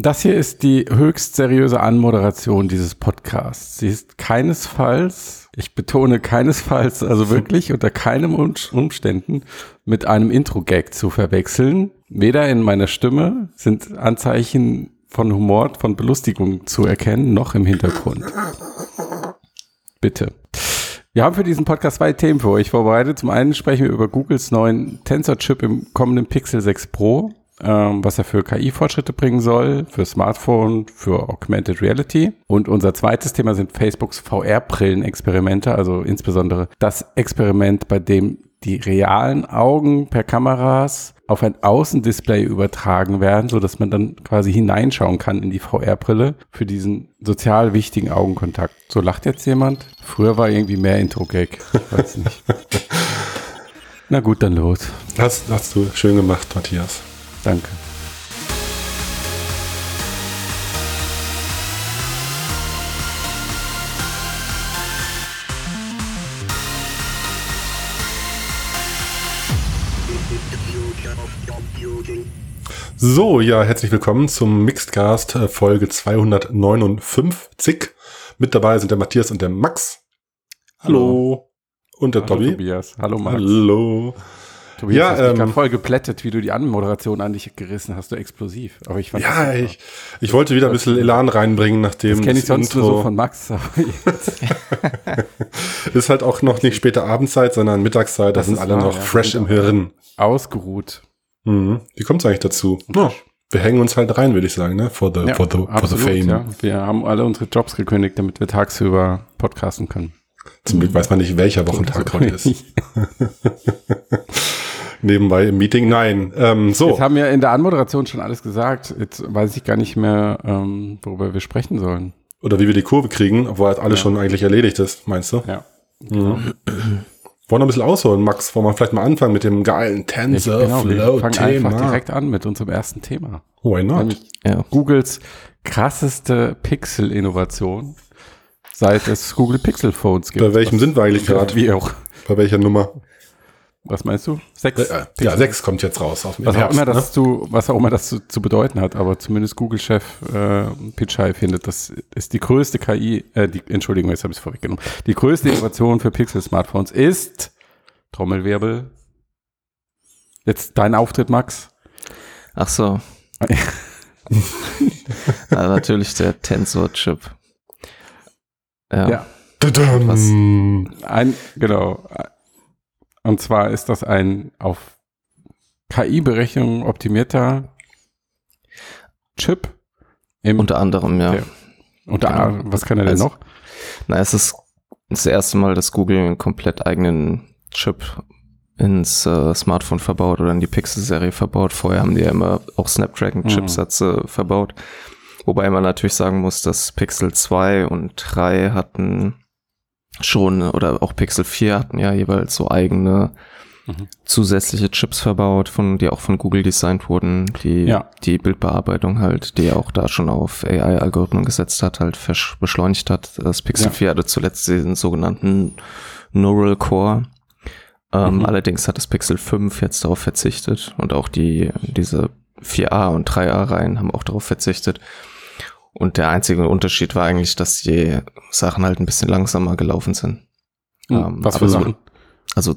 Das hier ist die höchst seriöse Anmoderation dieses Podcasts. Sie ist keinesfalls, ich betone keinesfalls, also wirklich unter keinem Umständen mit einem Intro-Gag zu verwechseln. Weder in meiner Stimme sind Anzeichen von Humor, von Belustigung zu erkennen, noch im Hintergrund. Bitte. Wir haben für diesen Podcast zwei Themen für euch vorbereitet. Zum einen sprechen wir über Googles neuen Tensor-Chip im kommenden Pixel 6 Pro ähm, was er für KI-Fortschritte bringen soll, für Smartphone, für Augmented Reality. Und unser zweites Thema sind Facebooks VR-Brillen-Experimente, also insbesondere das Experiment, bei dem die realen Augen per Kameras auf ein Außendisplay übertragen werden, so dass man dann quasi hineinschauen kann in die VR-Brille für diesen sozial wichtigen Augenkontakt. So lacht jetzt jemand. Früher war irgendwie mehr Intro-Gag. Weiß nicht. Na gut, dann los. Das hast du schön gemacht, Matthias. Danke. So, ja, herzlich willkommen zum Mixedcast äh, Folge 259. Mit dabei sind der Matthias und der Max. Hallo. Und der Hallo, Tobi. Tobias. Hallo Max. Hallo. Tobias, ja, ähm, voll geplättet, wie du die Anmoderation an dich gerissen hast, du explosiv. Aber ich fand ja, ich, ich wollte wieder ein bisschen Elan reinbringen, nachdem das kenne ich sonst Intro nur so von Max. ist halt auch noch nicht späte Abendzeit, sondern Mittagszeit. Da sind alle wahr, noch ja, fresh im Hirn. Ausgeruht. Mhm. Wie kommt es eigentlich dazu? Ja, wir hängen uns halt rein, würde ich sagen, ne? For the, ja, for the, absolut, for the fame. Ja. Wir haben alle unsere Jobs gekündigt, damit wir tagsüber podcasten können. Zum Glück weiß man nicht, welcher Wochentag heute ist. Nebenbei im Meeting. Nein, ähm, so. Jetzt haben wir in der Anmoderation schon alles gesagt. Jetzt weiß ich gar nicht mehr, ähm, worüber wir sprechen sollen. Oder wie wir die Kurve kriegen, obwohl halt alles ja. schon eigentlich erledigt ist, meinst du? Ja. Mhm. Wollen wir ein bisschen ausholen, Max? Wollen wir vielleicht mal anfangen mit dem geilen TensorFlow-Thema? Genau, wir fangen einfach direkt an mit unserem ersten Thema. Why not? ja. Googles krasseste Pixel-Innovation, seit es Google Pixel Phones gibt. Bei welchem sind wir eigentlich gerade? Wie auch. Bei welcher Nummer? Was meinst du? Sechs? Äh, ja, sechs kommt jetzt raus. Auf was, Herbst, auch immer das ne? zu, was auch immer das zu, zu bedeuten hat, aber zumindest Google-Chef äh, Pichai findet, das ist die größte KI, äh, die, Entschuldigung, jetzt habe ich es vorweggenommen. Die größte Innovation für Pixel-Smartphones ist Trommelwirbel. Jetzt dein Auftritt, Max. Ach so. ja, natürlich der Tensor-Chip. Ja. ja. Ein, genau. Und zwar ist das ein auf KI-Berechnung optimierter Chip. unter anderem, ja. Der, unter genau. was kann er denn also, noch? Na, es ist das erste Mal, dass Google einen komplett eigenen Chip ins äh, Smartphone verbaut oder in die Pixel-Serie verbaut. Vorher haben die ja immer auch Snapdragon-Chipsätze mhm. verbaut. Wobei man natürlich sagen muss, dass Pixel 2 und 3 hatten schon, oder auch Pixel 4 hatten ja jeweils so eigene mhm. zusätzliche Chips verbaut, von, die auch von Google designt wurden, die ja. die Bildbearbeitung halt, die auch da schon auf AI-Algorithmen gesetzt hat, halt beschleunigt hat. Das Pixel ja. 4 hatte zuletzt den sogenannten Neural Core. Ähm, mhm. Allerdings hat das Pixel 5 jetzt darauf verzichtet und auch die, diese 4a und 3a Reihen haben auch darauf verzichtet. Und der einzige Unterschied war eigentlich, dass die Sachen halt ein bisschen langsamer gelaufen sind. Hm, ähm, was für Sachen? Also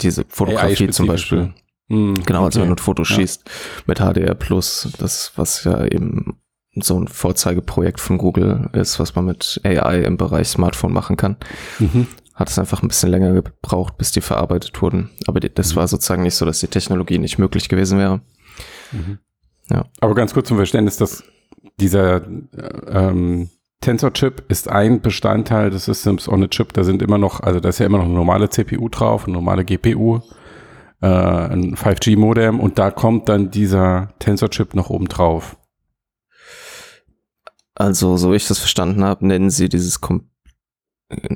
diese Fotografie zum Beispiel. Hm, genau, also okay. wenn du ein Foto ja. schießt mit HDR Plus, das, was ja eben so ein Vorzeigeprojekt von Google ist, was man mit AI im Bereich Smartphone machen kann. Mhm. Hat es einfach ein bisschen länger gebraucht, bis die verarbeitet wurden. Aber die, das mhm. war sozusagen nicht so, dass die Technologie nicht möglich gewesen wäre. Mhm. Ja. Aber ganz kurz zum Verständnis, dass dieser ähm, Tensor-Chip ist ein Bestandteil des Systems on a Chip. Da sind immer noch, also da ist ja immer noch eine normale CPU drauf, eine normale GPU, äh, ein 5G-Modem und da kommt dann dieser Tensor-Chip noch oben drauf. Also, so wie ich das verstanden habe, nennen sie dieses, Kom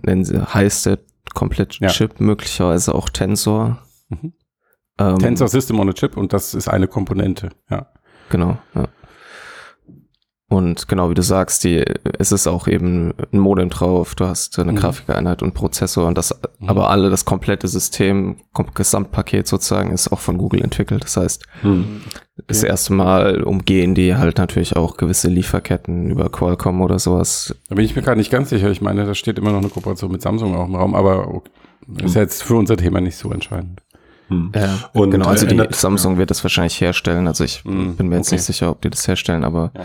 nennen sie, heißt der komplette ja. Chip möglicherweise auch Tensor. Mhm. Ähm, Tensor System on a Chip und das ist eine Komponente, ja. Genau, ja. Und genau wie du sagst, die, es ist auch eben ein Modem drauf, du hast eine mhm. Grafikeinheit und Prozessor und das, mhm. aber alle, das komplette System, Gesamtpaket sozusagen ist auch von Google entwickelt. Das heißt, mhm. okay. das erste Mal umgehen die halt natürlich auch gewisse Lieferketten über Qualcomm oder sowas. Da bin ich mir gerade nicht ganz sicher. Ich meine, da steht immer noch eine Kooperation mit Samsung auch im Raum, aber ist mhm. jetzt für unser Thema nicht so entscheidend. Hm. Ja, und genau, also die Samsung wird das wahrscheinlich herstellen. Also ich hm, bin mir jetzt okay. nicht sicher, ob die das herstellen, aber ja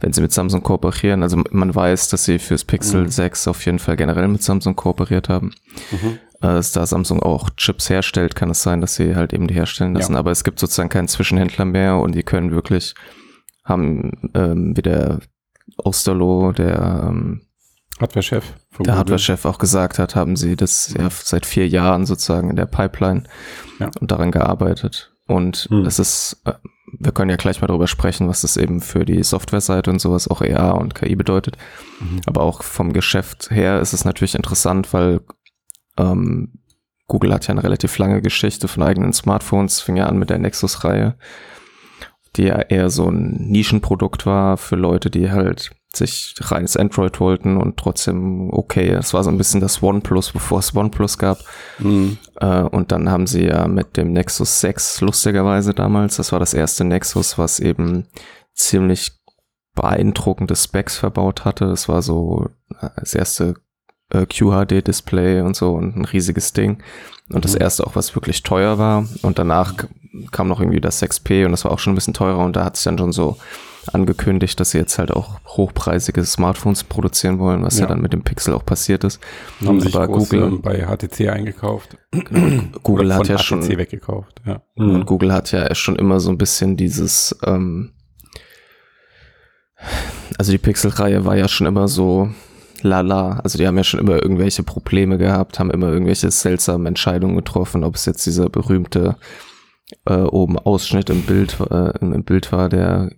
wenn sie mit Samsung kooperieren. Also man weiß, dass sie fürs Pixel mhm. 6 auf jeden Fall generell mit Samsung kooperiert haben. Mhm. Äh, da Samsung auch Chips herstellt, kann es sein, dass sie halt eben die herstellen lassen. Ja. Aber es gibt sozusagen keinen Zwischenhändler mehr und die können wirklich, haben ähm, wie der Osterloh, der ähm, Hardware-Chef. Der Hardware-Chef auch gesagt hat, haben sie das ja seit vier Jahren sozusagen in der Pipeline ja. und daran gearbeitet. Und hm. es ist, äh, wir können ja gleich mal darüber sprechen, was das eben für die Softwareseite und sowas auch EA und KI bedeutet. Mhm. Aber auch vom Geschäft her ist es natürlich interessant, weil ähm, Google hat ja eine relativ lange Geschichte von eigenen Smartphones, fing ja an mit der Nexus-Reihe, die ja eher so ein Nischenprodukt war für Leute, die halt sich reines Android wollten und trotzdem okay. Es war so ein bisschen das OnePlus, bevor es OnePlus gab. Mhm. Äh, und dann haben sie ja mit dem Nexus 6 lustigerweise damals, das war das erste Nexus, was eben ziemlich beeindruckende Specs verbaut hatte. Es war so äh, das erste äh, QHD-Display und so und ein riesiges Ding. Und das mhm. erste auch, was wirklich teuer war. Und danach kam noch irgendwie das 6P und das war auch schon ein bisschen teurer und da hat es dann schon so angekündigt, dass sie jetzt halt auch hochpreisige Smartphones produzieren wollen, was ja, ja dann mit dem Pixel auch passiert ist. Haben sich Google bei HTC eingekauft. Genau. Google hat ja HTC schon weggekauft. Ja. Und Google hat ja schon immer so ein bisschen dieses ähm, also die Pixel-Reihe war ja schon immer so lala. Also die haben ja schon immer irgendwelche Probleme gehabt, haben immer irgendwelche seltsamen Entscheidungen getroffen, ob es jetzt dieser berühmte äh, oben Ausschnitt im Bild, äh, im Bild war, der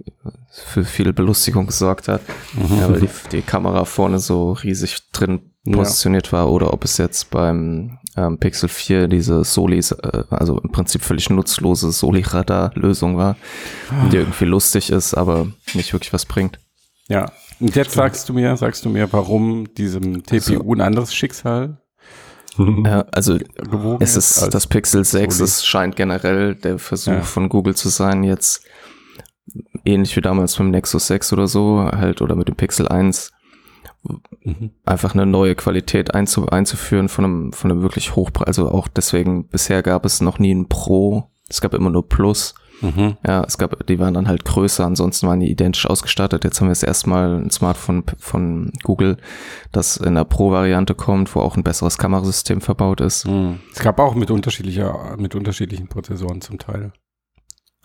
für viel Belustigung gesorgt hat, mhm. ja, weil die, die, Kamera vorne so riesig drin positioniert ja. war oder ob es jetzt beim ähm, Pixel 4 diese Solis, äh, also im Prinzip völlig nutzlose Soli-Radar-Lösung war, die ah. irgendwie lustig ist, aber nicht wirklich was bringt. Ja, und jetzt sagst du mir, sagst du mir, warum diesem TPU also, ein anderes Schicksal ja, also es ist das Pixel 6, Soli. es scheint generell der Versuch ja. von Google zu sein, jetzt ähnlich wie damals mit dem Nexus 6 oder so, halt, oder mit dem Pixel 1, mhm. einfach eine neue Qualität einzu, einzuführen von einem, von einem wirklich Hochpreis. Also auch deswegen, bisher gab es noch nie ein Pro, es gab immer nur Plus. Mhm. Ja, es gab, die waren dann halt größer, ansonsten waren die identisch ausgestattet. Jetzt haben wir jetzt erstmal ein Smartphone von Google, das in der Pro-Variante kommt, wo auch ein besseres Kamerasystem verbaut ist. Mhm. Es gab auch mit unterschiedlicher, mit unterschiedlichen Prozessoren zum Teil.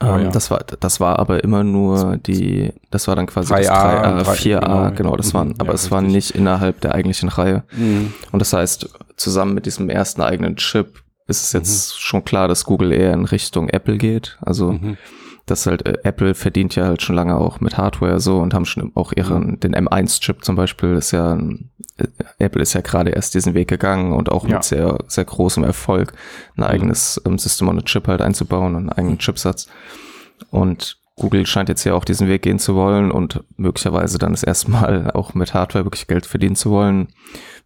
Ähm, ja. Das war, das war aber immer nur die, das war dann quasi 3A, das 3A, 4A, genau, genau das waren, mhm. aber ja, es war nicht innerhalb der eigentlichen Reihe. Mhm. Und das heißt, zusammen mit diesem ersten eigenen Chip ist es jetzt mhm. schon klar, dass Google eher in Richtung Apple geht. Also mhm. das halt äh, Apple verdient ja halt schon lange auch mit Hardware so und haben schon auch ihren mhm. den M1-Chip zum Beispiel ist ja äh, Apple ist ja gerade erst diesen Weg gegangen und auch ja. mit sehr sehr großem Erfolg ein mhm. eigenes ähm, System on a Chip halt einzubauen und einen eigenen Chipsatz und Google scheint jetzt ja auch diesen Weg gehen zu wollen und möglicherweise dann das erste Mal auch mit Hardware wirklich Geld verdienen zu wollen,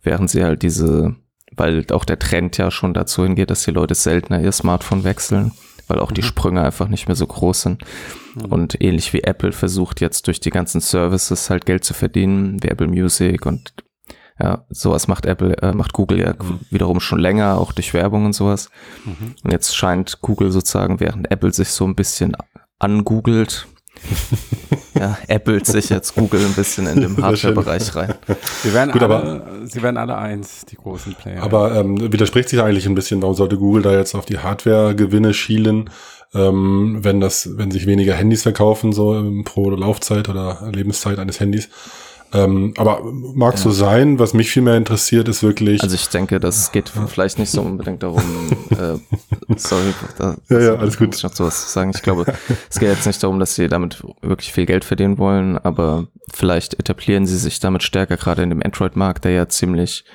während sie halt diese weil auch der Trend ja schon dazu hingeht, dass die Leute seltener ihr Smartphone wechseln, weil auch mhm. die Sprünge einfach nicht mehr so groß sind. Mhm. Und ähnlich wie Apple versucht jetzt durch die ganzen Services halt Geld zu verdienen, wie Apple Music und ja, sowas macht Apple, äh, macht Google ja mhm. wiederum schon länger, auch durch Werbung und sowas. Mhm. Und jetzt scheint Google sozusagen, während Apple sich so ein bisschen angoogelt, ja, appelt sich jetzt Google ein bisschen in den Hardware-Bereich rein. Sie werden, Gut, alle, aber, sie werden alle eins, die großen Player. Aber ähm, widerspricht sich eigentlich ein bisschen, warum sollte Google da jetzt auf die Hardware-Gewinne schielen, ähm, wenn das, wenn sich weniger Handys verkaufen, so pro Laufzeit oder Lebenszeit eines Handys. Ähm, aber mag ja. so sein. Was mich viel mehr interessiert, ist wirklich. Also ich denke, das geht vielleicht nicht so unbedingt darum. äh, sorry, da, ja, ja, alles gut. Muss ich noch sowas sagen. Ich glaube, es geht jetzt nicht darum, dass sie damit wirklich viel Geld verdienen wollen, aber vielleicht etablieren sie sich damit stärker, gerade in dem Android-Markt, der ja ziemlich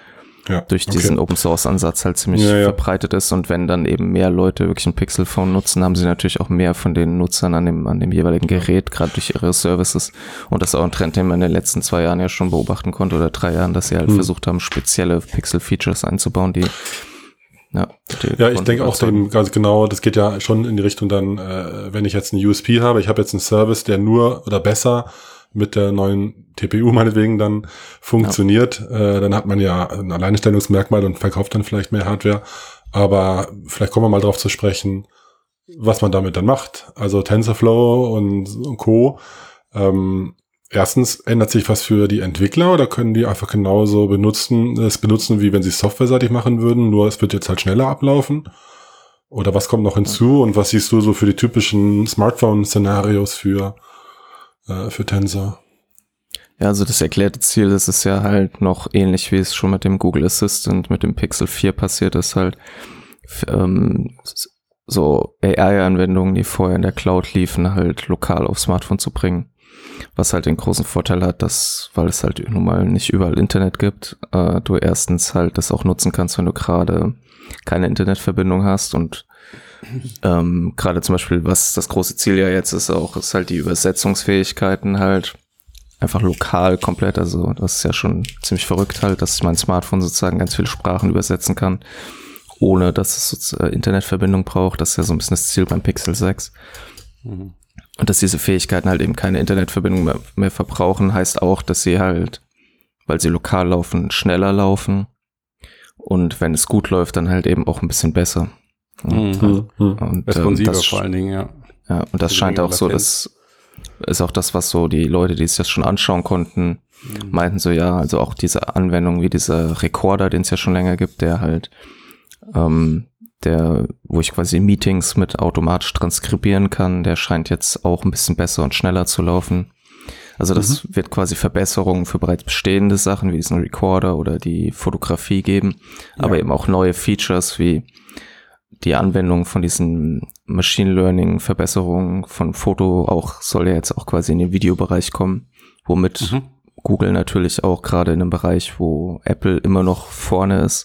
Ja, durch okay. diesen Open Source Ansatz halt ziemlich Ja, ja. verbreitet ist und wenn dann eben mehr Leute wirklich ein Pixel Phone nutzen, haben sie natürlich auch mehr von den Nutzern an dem, an dem jeweiligen Gerät, gerade durch ihre Services. Und das ist auch ein Trend, den man in den letzten zwei Jahren ja schon beobachten konnte oder drei Jahren, dass sie halt Hm. versucht haben, spezielle Pixel Features einzubauen, die ja, Ja, ich denke auch dem, ganz genau, das geht ja schon in die Richtung dann, äh, wenn ich jetzt einen USP habe, ich habe jetzt einen Service, der nur oder besser mit der neuen TPU meinetwegen dann funktioniert, äh, dann hat man ja ein Alleinstellungsmerkmal und verkauft dann vielleicht mehr Hardware. Aber vielleicht kommen wir mal drauf zu sprechen, was man damit dann macht. Also TensorFlow und Co. Ähm, erstens ändert sich was für die Entwickler oder können die einfach genauso benutzen, es benutzen, wie wenn sie es softwareseitig machen würden, nur es wird jetzt halt schneller ablaufen? Oder was kommt noch hinzu und was siehst du so für die typischen Smartphone-Szenarios für, äh, für Tensor? Ja, also das erklärte Ziel, das ist ja halt noch ähnlich, wie es schon mit dem Google Assistant, mit dem Pixel 4 passiert ist, halt ähm, so AI-Anwendungen, die vorher in der Cloud liefen, halt lokal aufs Smartphone zu bringen. Was halt den großen Vorteil hat, dass, weil es halt nun mal nicht überall Internet gibt, äh, du erstens halt das auch nutzen kannst, wenn du gerade keine Internetverbindung hast und ähm, gerade zum Beispiel, was das große Ziel ja jetzt ist, auch ist halt die Übersetzungsfähigkeiten halt einfach lokal komplett. Also das ist ja schon ziemlich verrückt halt, dass mein Smartphone sozusagen ganz viele Sprachen übersetzen kann, ohne dass es sozusagen Internetverbindung braucht. Das ist ja so ein bisschen das Ziel beim Pixel 6. Mhm. Und dass diese Fähigkeiten halt eben keine Internetverbindung mehr, mehr verbrauchen, heißt auch, dass sie halt, weil sie lokal laufen, schneller laufen. Und wenn es gut läuft, dann halt eben auch ein bisschen besser. Ja, Mhm. Und, ähm, Responsiver das, vor allen Dingen, ja. ja, und das scheint auch so, das ist auch das, was so die Leute, die sich das schon anschauen konnten, Mhm. meinten so, ja, also auch diese Anwendung wie dieser Recorder, den es ja schon länger gibt, der halt, ähm, der, wo ich quasi Meetings mit automatisch transkribieren kann, der scheint jetzt auch ein bisschen besser und schneller zu laufen. Also das wird quasi Verbesserungen für bereits bestehende Sachen wie diesen Recorder oder die Fotografie geben, aber Ja. eben auch neue Features wie die Anwendung von diesen Machine Learning Verbesserungen von Foto auch soll ja jetzt auch quasi in den Videobereich kommen, womit Mhm. Google natürlich auch gerade in einem Bereich, wo Apple immer noch vorne ist,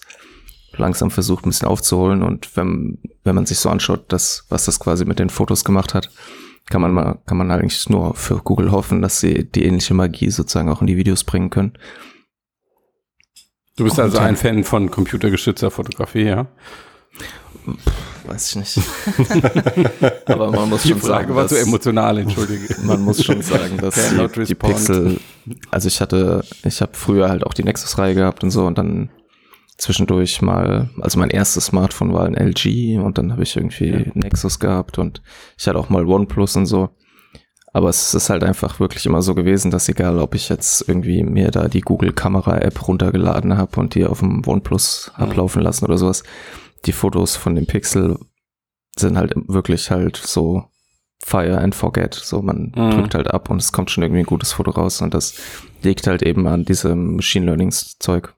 langsam versucht ein bisschen aufzuholen und wenn, wenn man sich so anschaut, das, was das quasi mit den Fotos gemacht hat, kann man mal, kann man eigentlich nur für Google hoffen, dass sie die ähnliche Magie sozusagen auch in die Videos bringen können. Du bist also ein Fan von computergestützter Fotografie, ja? Weiß ich nicht. Aber man muss Die schon Frage sagen, war zu emotional, entschuldige. man muss schon sagen, dass die, die. Pixel, also ich hatte, ich habe früher halt auch die Nexus-Reihe gehabt und so und dann zwischendurch mal, also mein erstes Smartphone war ein LG und dann habe ich irgendwie Nexus gehabt und ich hatte auch mal OnePlus und so. Aber es ist halt einfach wirklich immer so gewesen, dass egal, ob ich jetzt irgendwie mir da die Google Kamera App runtergeladen habe und die auf dem OnePlus Mhm. ablaufen lassen oder sowas, die Fotos von dem Pixel sind halt wirklich halt so Fire and Forget. So, man Mhm. drückt halt ab und es kommt schon irgendwie ein gutes Foto raus und das liegt halt eben an diesem Machine Learning Zeug.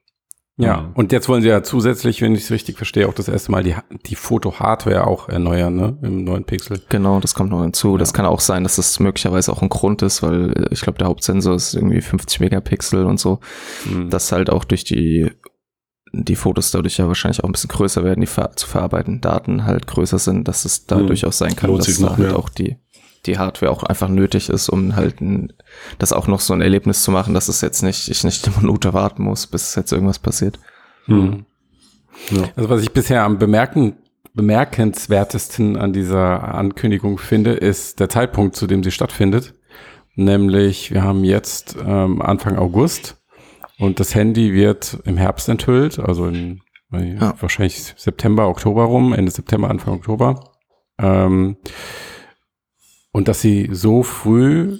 Ja, Mhm. und jetzt wollen sie ja zusätzlich, wenn ich es richtig verstehe, auch das erste Mal die, die Foto-Hardware auch erneuern, ne? Im neuen Pixel. Genau, das kommt noch hinzu. Das kann auch sein, dass das möglicherweise auch ein Grund ist, weil äh, ich glaube, der Hauptsensor ist irgendwie 50 Megapixel und so. Mhm. dass halt auch durch die die Fotos dadurch ja wahrscheinlich auch ein bisschen größer werden, die ver zu verarbeitenden Daten halt größer sind, dass es da Hm. durchaus sein kann, Lohnt dass da noch halt auch die die Hardware auch einfach nötig ist, um halt ein, das auch noch so ein Erlebnis zu machen, dass es jetzt nicht, ich nicht eine Minute warten muss, bis jetzt irgendwas passiert. Hm. Ja. Also was ich bisher am bemerken, bemerkenswertesten an dieser Ankündigung finde, ist der Zeitpunkt, zu dem sie stattfindet. Nämlich, wir haben jetzt ähm, Anfang August und das Handy wird im Herbst enthüllt, also in Ja. wahrscheinlich September, Oktober rum, Ende September, Anfang Oktober. Ähm, und dass sie so früh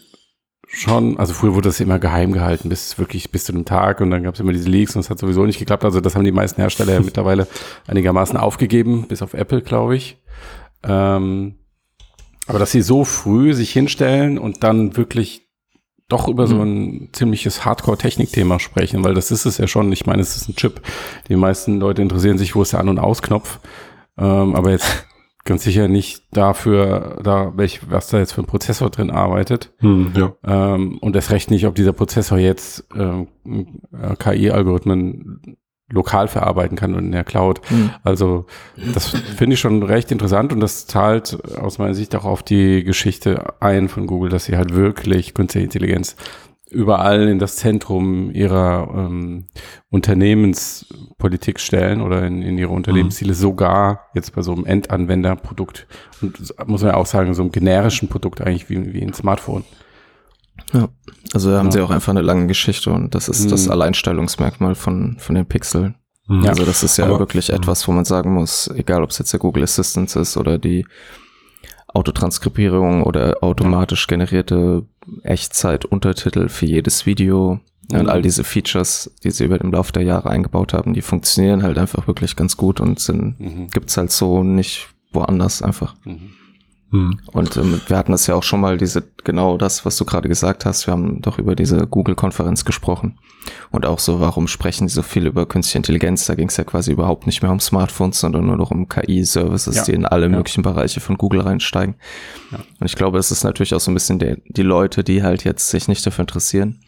schon, also früher wurde das immer geheim gehalten, bis wirklich bis zu dem Tag und dann gab es immer diese Leaks und es hat sowieso nicht geklappt. Also das haben die meisten Hersteller ja mittlerweile einigermaßen aufgegeben, bis auf Apple, glaube ich. Ähm, aber dass sie so früh sich hinstellen und dann wirklich doch über so ein ziemliches Hardcore-Technik-Thema sprechen, weil das ist es ja schon. Ich meine, es ist ein Chip. Die meisten Leute interessieren sich, wo ist der An- und Ausknopf. Ähm, aber jetzt ganz sicher nicht dafür, da welch, was da jetzt für ein Prozessor drin arbeitet. Hm, ja. Ähm, und erst recht nicht, ob dieser Prozessor jetzt ähm, äh, KI-Algorithmen lokal verarbeiten kann und in der Cloud. Mhm. Also das finde ich schon recht interessant und das zahlt aus meiner Sicht auch auf die Geschichte ein von Google, dass sie halt wirklich künstliche Intelligenz überall in das Zentrum ihrer ähm, Unternehmenspolitik stellen oder in, in ihre Unternehmensziele, sogar jetzt bei so einem Endanwenderprodukt und muss man ja auch sagen, so einem generischen Produkt eigentlich wie, wie ein Smartphone. Ja, also da haben Ja. sie auch einfach eine lange Geschichte und das ist das Mhm. Alleinstellungsmerkmal von, von den Pixel. Mhm. Also das ist ja Aber- wirklich etwas, wo man sagen muss, egal ob es jetzt der Google Assistant ist oder die Autotranskribierung oder automatisch generierte Echtzeit-Untertitel für jedes Video und Mhm. all diese Features, die sie über den Lauf der Jahre eingebaut haben, die funktionieren halt einfach wirklich ganz gut und sind, Mhm. gibt's halt so nicht woanders einfach. Mhm. Mhm. Und ähm, wir hatten das ja auch schon mal, diese, genau das, was du gerade gesagt hast. Wir haben doch über diese Google-Konferenz gesprochen. Und auch so, warum sprechen die so viel über künstliche Intelligenz? Da ging es ja quasi überhaupt nicht mehr um Smartphones, sondern nur noch um KI-Services, Ja. die in alle Ja. möglichen Bereiche von Google reinsteigen. Ja. Und ich glaube, es ist natürlich auch so ein bisschen der, die Leute, die halt jetzt sich nicht dafür interessieren.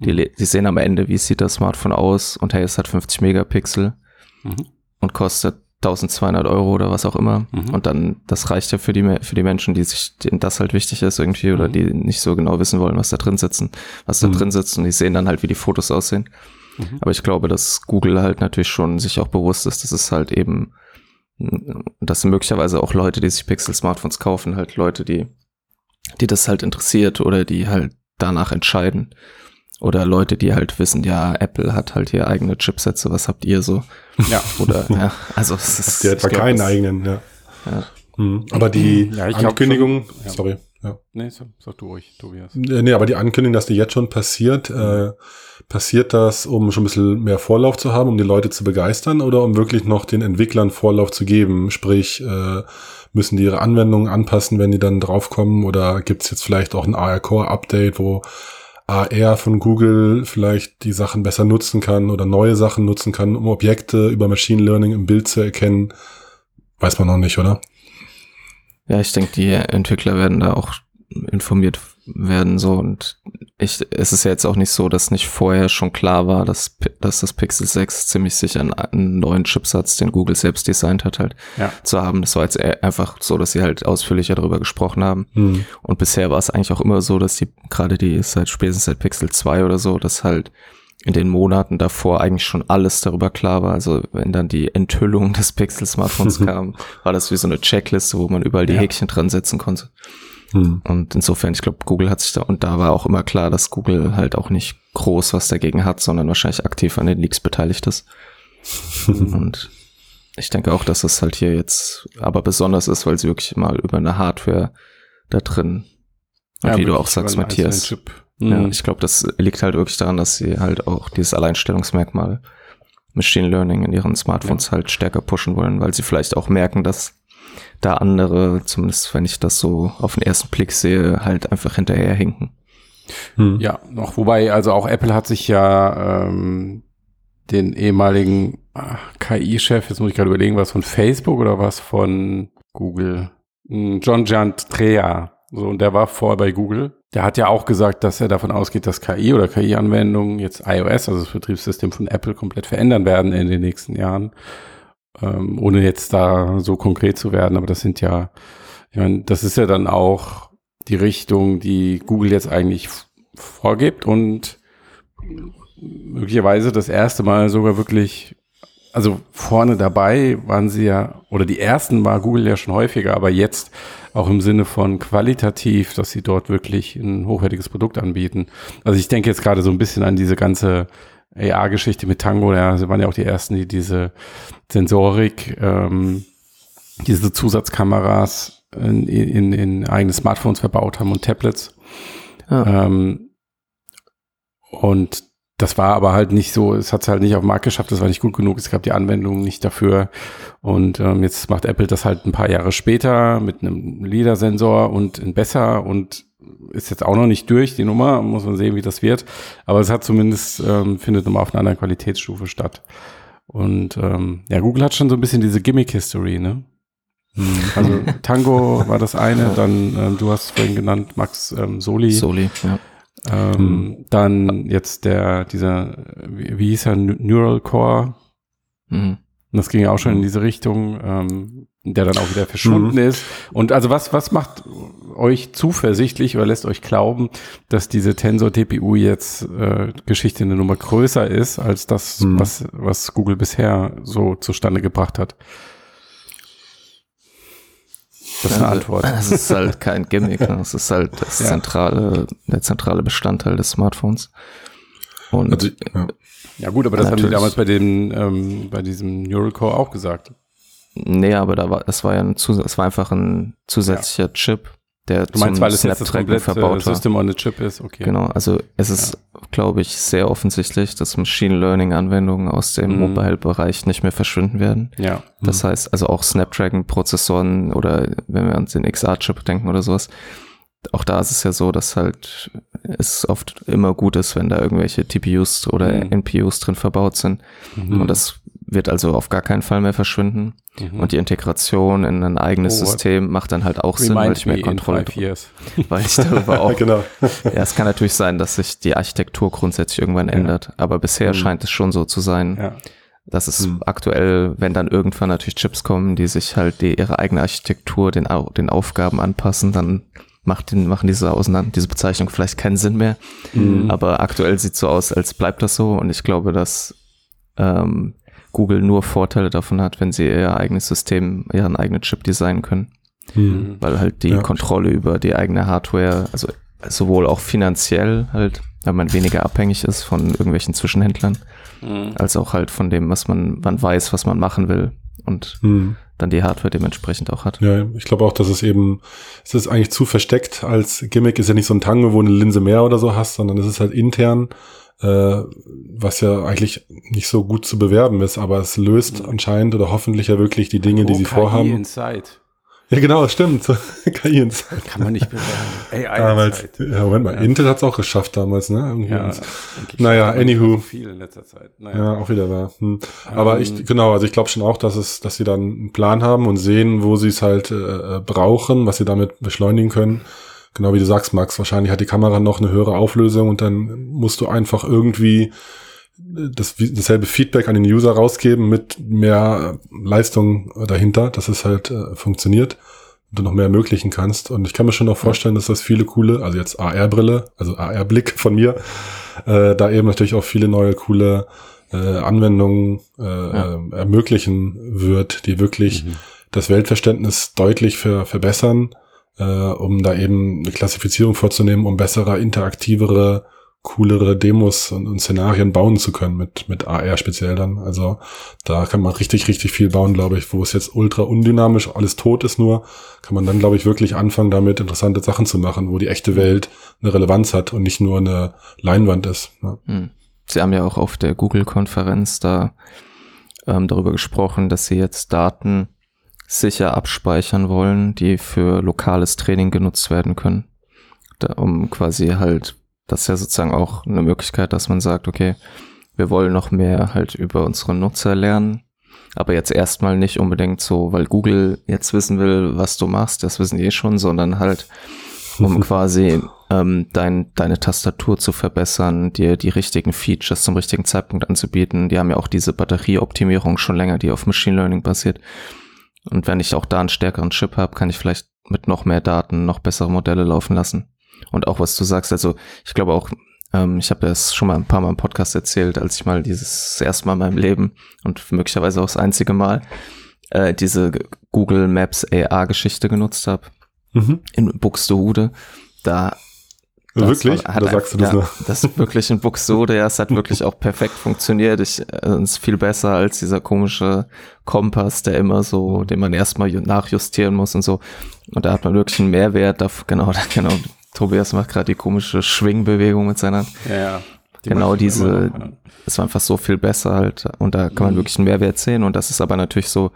Die, Mhm. die sehen am Ende, wie sieht das Smartphone aus und hey, es hat 50 Megapixel Mhm. und kostet 1200 Euro oder was auch immer. Mhm. Und dann, das reicht ja für die, für die Menschen, die sich, denen das halt wichtig ist irgendwie oder Mhm. die nicht so genau wissen wollen, was da drin sitzen, was da Mhm. drin sitzt und die sehen dann halt, wie die Fotos aussehen. Mhm. Aber ich glaube, dass Google halt natürlich schon sich auch bewusst ist, dass es halt eben, dass sind möglicherweise auch Leute, die sich Pixel-Smartphones kaufen, halt Leute, die, die das halt interessiert oder die halt danach entscheiden. Oder Leute, die halt wissen, ja, Apple hat halt hier eigene Chipsätze, was habt ihr so? Ja. Oder, ja, also es ist. Der hat ich glaub, keinen das- eigenen, ja. Ja. Mhm. Aber die Ja, ich glaub Ankündigung, schon, ja. sorry, ja. Nee, sag, sag du ruhig, Tobias. Äh, Nee, aber die Ankündigung, dass die jetzt schon passiert, äh, passiert das, um schon ein bisschen mehr Vorlauf zu haben, um die Leute zu begeistern oder um wirklich noch den Entwicklern Vorlauf zu geben? Sprich, äh, müssen die ihre Anwendungen anpassen, wenn die dann draufkommen oder gibt es jetzt vielleicht auch ein AR-Core-Update, wo AR von Google vielleicht die Sachen besser nutzen kann oder neue Sachen nutzen kann, um Objekte über Machine Learning im Bild zu erkennen? Weiß man noch nicht, oder? Ja, ich denke, die Entwickler werden da auch informiert werden so und ich, es ist ja jetzt auch nicht so, dass nicht vorher schon klar war, dass, dass das Pixel 6 ziemlich sicher einen, einen neuen Chipsatz, den Google selbst designt hat, halt Ja. zu haben. Das war jetzt einfach so, dass sie halt ausführlicher darüber gesprochen haben. Hm. Und bisher war es eigentlich auch immer so, dass die, gerade die seit spätestens seit Pixel 2 oder so, dass halt in den Monaten davor eigentlich schon alles darüber klar war. Also wenn dann die Enthüllung des Pixel-Smartphones kam, war das wie so eine Checkliste, wo man überall die Ja. Häkchen dran setzen konnte. Hm. Und insofern, ich glaube, Google hat sich da, und da war auch immer klar, dass Google halt auch nicht groß was dagegen hat, sondern wahrscheinlich aktiv an den Leaks beteiligt ist. und ich denke auch, dass es halt hier jetzt aber besonders ist, weil sie wirklich mal über eine Hardware da drin, und Ja, wie du auch sagst, Matthias, Chip. ja, Mhm. ich glaube, das liegt halt wirklich daran, dass sie halt auch dieses Alleinstellungsmerkmal Machine Learning in ihren Smartphones halt stärker pushen wollen, weil sie vielleicht auch merken, dass da andere, zumindest wenn ich das so auf den ersten Blick sehe, halt einfach hinterherhinken. Hm. Ja, noch wobei, also auch Apple hat sich ja ähm, den ehemaligen ah, KI-Chef, jetzt muss ich gerade überlegen, was von Facebook oder was von Google? Hm, John Giantrea, so und der war vorher bei Google. Der hat ja auch gesagt, dass er davon ausgeht, dass KI oder KI-Anwendungen jetzt iOS, also das Betriebssystem von Apple, komplett verändern werden in den nächsten Jahren. Ähm, ohne jetzt da so konkret zu werden, aber das sind ja, ich meine, das ist ja dann auch die Richtung, die Google jetzt eigentlich vorgibt und möglicherweise das erste Mal sogar wirklich, also vorne dabei waren sie ja, oder die ersten war Google ja schon häufiger, aber jetzt auch im Sinne von qualitativ, dass sie dort wirklich ein hochwertiges Produkt anbieten. Also ich denke jetzt gerade so ein bisschen an diese ganze AR-Geschichte mit Tango, ja, sie waren ja auch die ersten, die diese Sensorik, ähm, diese Zusatzkameras in, in, in eigene Smartphones verbaut haben und Tablets. Ja. Ähm, und das war aber halt nicht so, es hat es halt nicht auf den Markt geschafft, das war nicht gut genug, es gab die Anwendungen nicht dafür. Und ähm, jetzt macht Apple das halt ein paar Jahre später mit einem LIDAR-Sensor und in besser und ist jetzt auch noch nicht durch, die Nummer, muss man sehen, wie das wird. Aber es hat zumindest, ähm, findet nochmal auf einer anderen Qualitätsstufe statt. Und ähm, ja, Google hat schon so ein bisschen diese Gimmick-History, ne? Also Tango war das eine, dann, ähm, du hast vorhin genannt, Max ähm, Soli. Soli, ja. Ähm, Dann jetzt der, dieser, wie, wie hieß er, Neural Core, Mhm. Und das ging ja auch schon in diese Richtung, ähm, der dann auch wieder verschwunden Mhm. ist. Und also was, was macht euch zuversichtlich oder lässt euch glauben, dass diese Tensor TPU jetzt äh, Geschichte eine Nummer größer ist als das, Mhm. was, was Google bisher so zustande gebracht hat? Das ist eine Antwort. Es ist halt kein Gimmick, ne? es ist halt das Ja. zentrale, der zentrale Bestandteil des Smartphones. Und Also, ja. Ja gut, aber das haben die damals bei dem, ähm, bei diesem Neural Core auch gesagt. Nee, aber da war, es war ja ein Zusatz, es war einfach ein zusätzlicher Chip, der Du meinst, zum weil es jetzt Snapdragon komplette verbaut war. System on a Chip ist, okay. Genau, also es ist, glaube ich, sehr offensichtlich, dass Machine Learning Anwendungen aus dem Mhm. Mobile-Bereich nicht mehr verschwinden werden. Ja. Das heißt, also auch Snapdragon-Prozessoren oder wenn wir an den XR-Chip denken oder sowas, auch da ist es ja so, dass halt es oft immer gut ist, wenn da irgendwelche TPUs oder Mhm. NPUs drin verbaut sind. Mhm. Und das wird also auf gar keinen Fall mehr verschwinden. Mhm. Und die Integration in ein eigenes Oh? System macht dann halt auch Sinn, weil ich mehr Kontrolle weil ich darüber auch genau. ja, es kann natürlich sein, dass sich die Architektur grundsätzlich irgendwann Ja. ändert, aber bisher Mhm. scheint es schon so zu sein, Ja. dass es Mhm. aktuell, wenn dann irgendwann natürlich Chips kommen, die sich halt die, ihre eigene Architektur den, den Aufgaben anpassen, dann macht den, machen diese Auseinander, diese Bezeichnung vielleicht keinen Sinn mehr. Mhm. Aber aktuell sieht so aus, als bleibt das so und ich glaube, dass ähm, Google nur Vorteile davon hat, wenn sie ihr eigenes System, ihren eigenen Chip designen können Hm. weil halt die Ja. Kontrolle über die eigene Hardware, also sowohl auch finanziell halt, weil man weniger abhängig ist von irgendwelchen Zwischenhändlern, Mhm. als auch halt von dem, was man, man weiß, was man machen will und Hm. dann die Hardware dementsprechend auch hat. Ja, ich glaube auch, dass es eben, es ist eigentlich zu versteckt als Gimmick, ist ja nicht so ein Tango, wo eine Linse mehr oder so hast, sondern es ist halt intern, was ja eigentlich nicht so gut zu bewerben ist, aber es löst anscheinend oder hoffentlich ja wirklich die Dinge, die Oh, sie KI vorhaben. Inside. Ja, genau, stimmt. KI Insight. Kann man nicht bewerben. AI Damals, Inside. ja, Moment mal, Ja. Intel hat's auch geschafft damals, ne? Irgendwie Ja, uns-. Naja, anywho. so Viel in letzter Zeit. Naja. Ja, auch wieder wahr. Hm. Aber Ähm, ich, genau, also ich glaube schon auch, dass es, dass sie dann einen Plan haben und sehen, wo sie es halt äh, äh, brauchen, was sie damit beschleunigen können. Genau wie du sagst, Max, wahrscheinlich hat die Kamera noch eine höhere Auflösung und dann musst du einfach irgendwie das, dasselbe Feedback an den User rausgeben mit mehr Leistung dahinter, dass es halt äh, funktioniert und du noch mehr ermöglichen kannst. Und ich kann mir schon auch vorstellen, dass das viele coole, also jetzt AR-Brille, also AR-Blick von mir, äh, da eben natürlich auch viele neue coole äh, Anwendungen äh, Ja. äh, ermöglichen wird, die wirklich Mhm. das Weltverständnis deutlich ver verbessern, äh, um da eben eine Klassifizierung vorzunehmen, um bessere, interaktivere, coolere Demos und, und Szenarien bauen zu können mit, mit AR speziell dann. Also da kann man richtig, richtig viel bauen, glaube ich, wo es jetzt ultra undynamisch alles tot ist nur, kann man dann, glaube ich, wirklich anfangen, damit interessante Sachen zu machen, wo die echte Welt eine Relevanz hat und nicht nur eine Leinwand ist. Ne? Hm. Sie haben ja auch auf der Google-Konferenz da ähm, darüber gesprochen, dass sie jetzt Daten sicher abspeichern wollen, die für lokales Training genutzt werden können. Da, um quasi halt, das ist ja sozusagen auch eine Möglichkeit, dass man sagt, okay, wir wollen noch mehr halt über unsere Nutzer lernen, aber jetzt erstmal nicht unbedingt so, weil Google jetzt wissen will, was du machst, das wissen die eh schon, sondern halt, um quasi ähm, dein, deine Tastatur zu verbessern, dir die richtigen Features zum richtigen Zeitpunkt anzubieten. Die haben ja auch diese Batterieoptimierung schon länger, die auf Machine Learning basiert. Und wenn ich auch da einen stärkeren Chip habe, kann ich vielleicht mit noch mehr Daten noch bessere Modelle laufen lassen. Und auch was du sagst, also ich glaube auch, ähm, ich habe das schon mal ein paar Mal im Podcast erzählt, als ich mal dieses erste Mal in meinem Leben und möglicherweise auch das einzige Mal äh, diese Google Maps AR-Geschichte genutzt habe Mhm. in Buxtehude. Da das Wirklich? war- hat Oder sagst du das ja, nur? Das ist wirklich in Buxtehude, ja, es hat wirklich auch perfekt funktioniert. Ich, äh, ist viel besser als dieser komische Kompass, der immer so, den man erstmal ju- nachjustieren muss und so. Und da hat man wirklich einen Mehrwert. Dafür, genau, da, genau. Tobias macht gerade die komische Schwingbewegung mit seiner. Ja, ja. Die Genau diese- noch. Es war einfach so viel besser halt. Und da kann man Mhm. wirklich einen Mehrwert sehen. Und das ist aber natürlich so,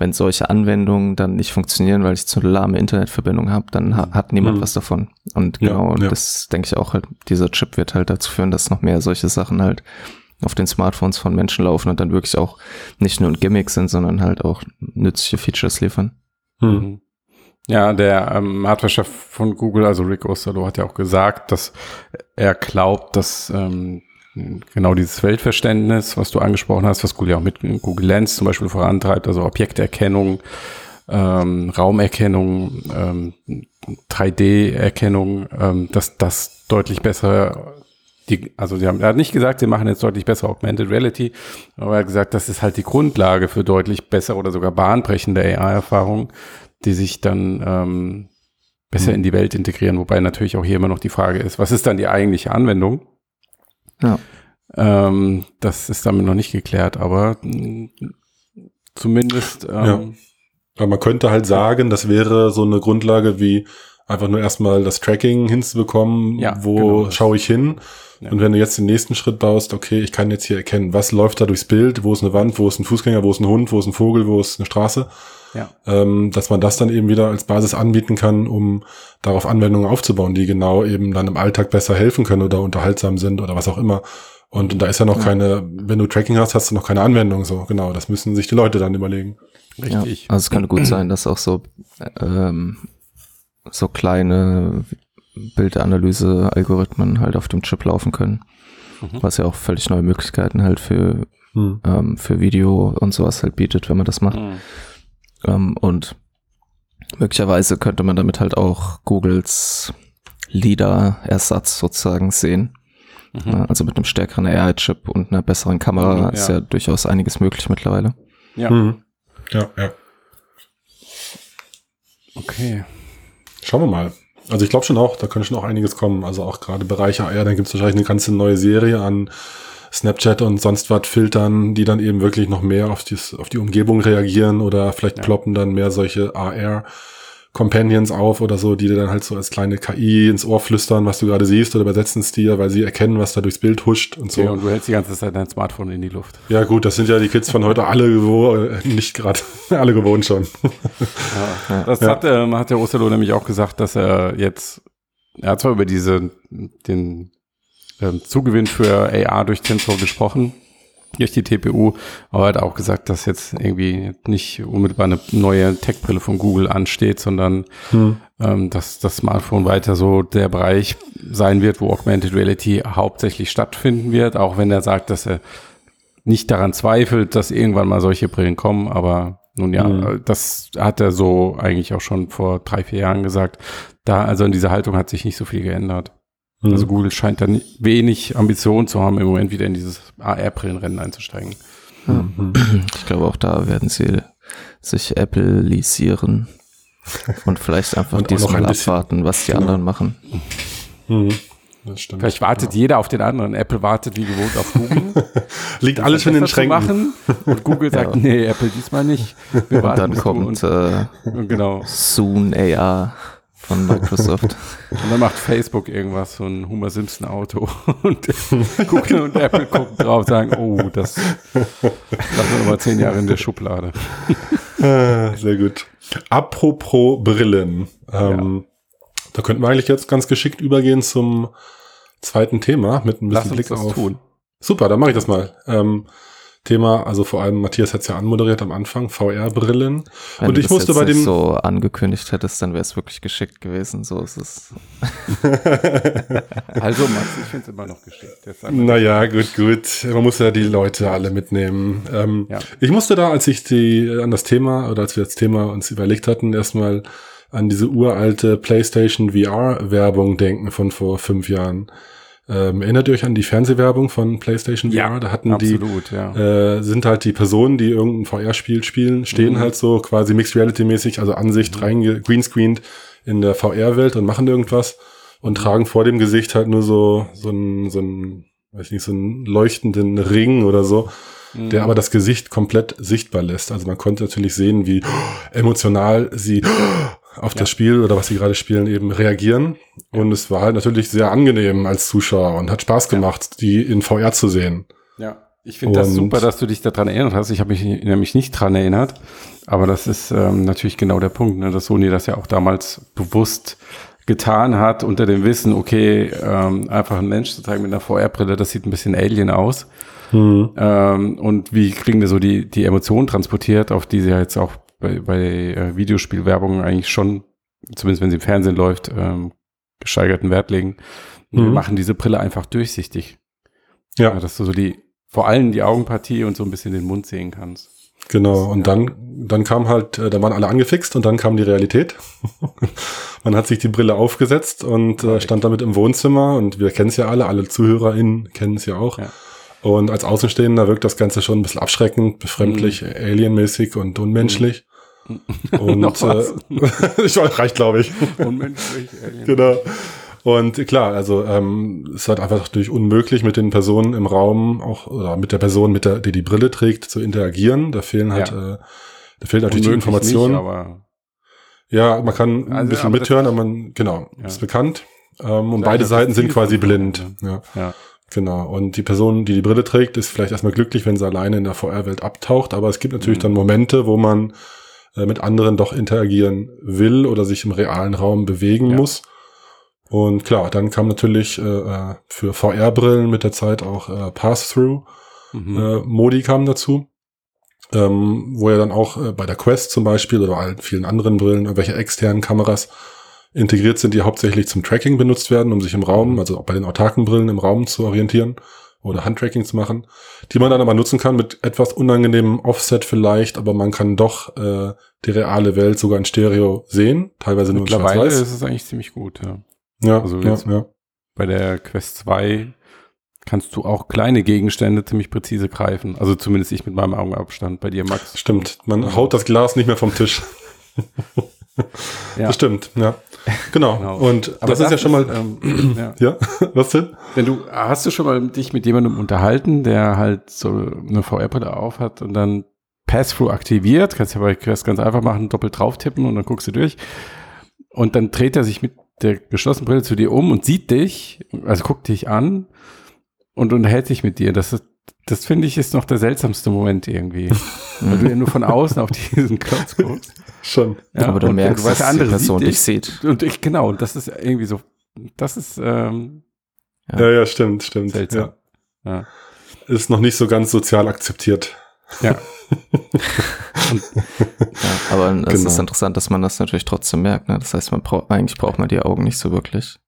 wenn solche Anwendungen dann nicht funktionieren, weil ich zu lahme Internetverbindung habe, dann ha hat niemand Mhm. was davon. Und Ja, genau, und ja. das denke ich auch halt, dieser Chip wird halt dazu führen, dass noch mehr solche Sachen halt auf den Smartphones von Menschen laufen und dann wirklich auch nicht nur ein Gimmick sind, sondern halt auch nützliche Features liefern. Hm. Mhm. Ja, der ähm, Hardware-Chef von Google, also Rick Osterloh, hat ja auch gesagt, dass er glaubt, dass ähm, genau dieses Weltverständnis, was du angesprochen hast, was Google ja auch mit Google Lens zum Beispiel vorantreibt, also Objekterkennung, ähm, Raumerkennung, ähm, 3D-Erkennung, ähm, dass das deutlich besser die, also sie haben, er hat nicht gesagt, sie machen jetzt deutlich bessere Augmented Reality, aber er hat gesagt, das ist halt die Grundlage für deutlich bessere oder sogar bahnbrechende AI-Erfahrungen, die sich dann ähm, besser mhm. in die Welt integrieren, wobei natürlich auch hier immer noch die Frage ist, was ist dann die eigentliche Anwendung? Ja. Ähm, das ist damit noch nicht geklärt, aber mh, zumindest. Ähm, ja. Aber man könnte halt sagen, das wäre so eine Grundlage wie einfach nur erstmal das Tracking hinzubekommen, ja, wo genau schaue ich hin. Ja. Und wenn du jetzt den nächsten Schritt baust, okay, ich kann jetzt hier erkennen, was läuft da durchs Bild, wo ist eine Wand, wo ist ein Fußgänger, wo ist ein Hund, wo ist ein Vogel, wo ist eine Straße. Ja. Ähm, dass man das dann eben wieder als Basis anbieten kann, um darauf Anwendungen aufzubauen, die genau eben dann im Alltag besser helfen können oder unterhaltsam sind oder was auch immer. Und da ist ja noch ja. keine, wenn du Tracking hast, hast du noch keine Anwendung so. Genau, das müssen sich die Leute dann überlegen. Richtig. Ja, also es könnte gut sein, dass auch so ähm, so kleine Bildanalyse-Algorithmen halt auf dem Chip laufen können. Mhm. Was ja auch völlig neue Möglichkeiten halt für, mhm. ähm, für Video und sowas halt bietet, wenn man das macht. Mhm. Ähm, und möglicherweise könnte man damit halt auch Googles LIDAR-Ersatz sozusagen sehen. Mhm. Also mit einem stärkeren AI-Chip und einer besseren Kamera mhm, ja. ist ja durchaus einiges möglich mittlerweile. Ja. Mhm. Ja, ja. Okay. Schauen wir mal. Also ich glaube schon auch, da könnte schon auch einiges kommen. Also auch gerade Bereiche AR, dann gibt es wahrscheinlich eine ganze neue Serie an Snapchat und sonst was Filtern, die dann eben wirklich noch mehr auf, dies, auf die Umgebung reagieren oder vielleicht ja. ploppen dann mehr solche AR Companions auf oder so, die dir dann halt so als kleine KI ins Ohr flüstern, was du gerade siehst oder übersetzen es dir, weil sie erkennen, was da durchs Bild huscht und so. Ja, und du hältst die ganze Zeit dein Smartphone in die Luft. Ja gut, das sind ja die Kids von heute alle gewohnt, nicht gerade, alle gewohnt schon. Ja, das ja. Hat, ähm, hat der Osterloh nämlich auch gesagt, dass er jetzt, er hat zwar über diese, den ähm, Zugewinn für AR durch Tensor gesprochen, durch die TPU, aber er hat auch gesagt, dass jetzt irgendwie nicht unmittelbar eine neue Tech-Brille von Google ansteht, sondern hm. ähm, dass das Smartphone weiter so der Bereich sein wird, wo Augmented Reality hauptsächlich stattfinden wird, auch wenn er sagt, dass er nicht daran zweifelt, dass irgendwann mal solche Brillen kommen, aber nun ja, hm. das hat er so eigentlich auch schon vor drei, vier Jahren gesagt. Da, also in dieser Haltung hat sich nicht so viel geändert. Mhm. Also Google scheint dann wenig Ambition zu haben, im Moment wieder in dieses AR-Brillenrennen einzusteigen. Mhm. Ich glaube, auch da werden sie sich Apple-lisieren und vielleicht einfach und diesmal ein abwarten, was die anderen machen. Mhm. Vielleicht wartet ja. jeder auf den anderen. Apple wartet wie gewohnt auf Google. Liegt alles schon in den Schränken. Machen. Und Google sagt, ja. nee, Apple diesmal nicht. Wir und dann kommt äh, genau. Soon AR von Microsoft. und dann macht Facebook irgendwas, so ein Homer Simpson Auto. Und Google und Apple gucken drauf und sagen, oh, das lassen wir mal zehn Jahre in der Schublade. Ah, sehr gut. Apropos Brillen. Ähm, ja. Da könnten wir eigentlich jetzt ganz geschickt übergehen zum zweiten Thema mit ein bisschen Lass Blick auf. Tun. Super, dann mache ich das mal. Ähm, Thema, also vor allem Matthias hat es ja anmoderiert am Anfang, VR-Brillen. Und ich musste bei dem so angekündigt hättest, dann wäre es wirklich geschickt gewesen. So ist es. also Max, ich finde es immer noch geschickt. Naja, gut, gut. Man muss ja die Leute alle mitnehmen. Ähm, ja. Ich musste da, als ich die an das Thema oder als wir das Thema uns überlegt hatten, erstmal an diese uralte PlayStation VR-Werbung denken von vor fünf Jahren. Ähm, erinnert ihr euch an die Fernsehwerbung von PlayStation ja, VR? Da hatten absolut, die, ja. äh, sind halt die Personen, die irgendein VR-Spiel spielen, stehen mhm. halt so quasi Mixed Reality-mäßig, also Ansicht mhm. rein greenscreened in der VR-Welt und machen irgendwas und mhm. tragen vor dem Gesicht halt nur so, so ein, so ein, weiß nicht, so einen leuchtenden Ring oder so, mhm. der aber das Gesicht komplett sichtbar lässt. Also man konnte natürlich sehen, wie emotional sie auf ja. das Spiel oder was sie gerade spielen eben reagieren. Und es war halt natürlich sehr angenehm als Zuschauer und hat Spaß gemacht, ja. die in VR zu sehen. Ja, ich finde das super, dass du dich daran erinnert hast. Ich habe mich nämlich nicht dran erinnert. Aber das ist ähm, natürlich genau der Punkt, ne, dass Sony das ja auch damals bewusst getan hat, unter dem Wissen, okay, ähm, einfach ein Mensch zu zeigen mit einer VR-Brille, das sieht ein bisschen Alien aus. Mhm. Ähm, und wie kriegen wir so die, die Emotionen transportiert, auf die sie ja jetzt auch bei, bei äh, Videospielwerbung eigentlich schon, zumindest wenn sie im Fernsehen läuft, ähm, gesteigerten Wert legen. Mhm. Wir machen diese Brille einfach durchsichtig. Ja. Dass du so die, vor allem die Augenpartie und so ein bisschen den Mund sehen kannst. Genau, und dann, dann kam halt, äh, da waren alle angefixt und dann kam die Realität. Man hat sich die Brille aufgesetzt und äh, stand damit im Wohnzimmer und wir kennen es ja alle, alle ZuhörerInnen kennen es ja auch. Ja. Und als Außenstehender wirkt das Ganze schon ein bisschen abschreckend, befremdlich, mhm. alienmäßig und unmenschlich. Und äh, ich weiß, reicht, glaube ich. Unmenschlich, alien. Genau. Und klar, also ähm, es ist halt einfach durch unmöglich, mit den Personen im Raum auch oder mit der Person, mit der die die Brille trägt, zu interagieren. Da fehlen halt, ja. äh, da fehlt natürlich die Information. Nicht, ja, man kann also, ein bisschen aber mithören, aber man genau ja. ist bekannt. Ähm, und beide Seiten sind quasi blind. Ja. ja. Genau. Und die Person, die die Brille trägt, ist vielleicht erstmal glücklich, wenn sie alleine in der VR-Welt abtaucht. Aber es gibt natürlich mhm. dann Momente, wo man äh, mit anderen doch interagieren will oder sich im realen Raum bewegen ja. muss. Und klar, dann kam natürlich äh, äh für VR-Brillen mit der Zeit auch äh, Pass-Through. Mhm. Äh, Modi kam dazu, ähm, wo er dann auch äh, bei der Quest zum Beispiel oder allen vielen anderen Brillen irgendwelche externen Kameras integriert sind, die hauptsächlich zum Tracking benutzt werden, um sich im Raum, also auch bei den autarken Brillen im Raum zu orientieren oder Handtracking zu machen, die man dann aber nutzen kann mit etwas unangenehmem Offset vielleicht, aber man kann doch äh, die reale Welt sogar in Stereo sehen, teilweise nur in Mittlerweile ist es eigentlich ziemlich gut, ja. Ja, also ja, ja. Bei der Quest 2 kannst du auch kleine Gegenstände ziemlich präzise greifen. Also zumindest ich mit meinem Augenabstand. Bei dir, Max. Stimmt. Man haut das Glas nicht mehr vom Tisch. ja. Das stimmt, ja. Genau. genau. Und Aber das ist ja schon mal. Ähm, ja. ja. was denn? Wenn du hast du schon mal dich mit jemandem unterhalten, der halt so eine VR-Brille auf hat und dann Pass-Through aktiviert, kannst ja bei Quest ganz einfach machen, doppelt drauf tippen und dann guckst du durch. Und dann dreht er sich mit der geschlossenen Brille zu dir um und sieht dich, also guckt dich an und unterhält sich mit dir. Das ist, das finde ich ist noch der seltsamste Moment irgendwie. weil du ja nur von außen auf diesen Klotz guckst. Schon. Ja, aber du merkst, dass die Person dich sieht. Und ich, genau, und das ist irgendwie so, das ist, ähm, ja. ja, ja, stimmt, stimmt. Seltsam. Ja. ja. Ist noch nicht so ganz sozial akzeptiert. Ja. ja aber es genau. ist interessant, dass man das natürlich trotzdem merkt. Ne? Das heißt, man braucht, eigentlich braucht man die Augen nicht so wirklich.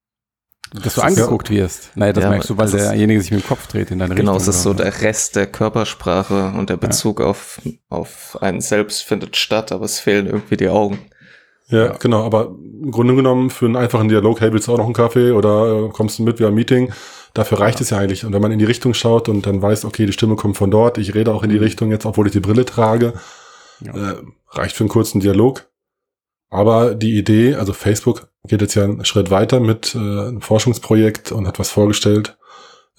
Dass du angeguckt ja. wirst. Naja, das ja, merkst du, weil derjenige sich mit dem Kopf dreht in deine genau, Richtung. Genau, es ist so der Rest der Körpersprache und der Bezug ja. auf, auf einen selbst findet statt, aber es fehlen irgendwie die Augen. Ja, ja, genau, aber im Grunde genommen für einen einfachen Dialog, hey, willst du auch noch einen Kaffee oder äh, kommst du mit, wir haben ein Meeting, dafür reicht ja. es ja eigentlich. Und wenn man in die Richtung schaut und dann weiß, okay, die Stimme kommt von dort, ich rede auch in die mhm. Richtung jetzt, obwohl ich die Brille trage, ja. äh, reicht für einen kurzen Dialog. Aber die Idee, also Facebook geht jetzt ja einen Schritt weiter mit äh, einem Forschungsprojekt und hat was vorgestellt,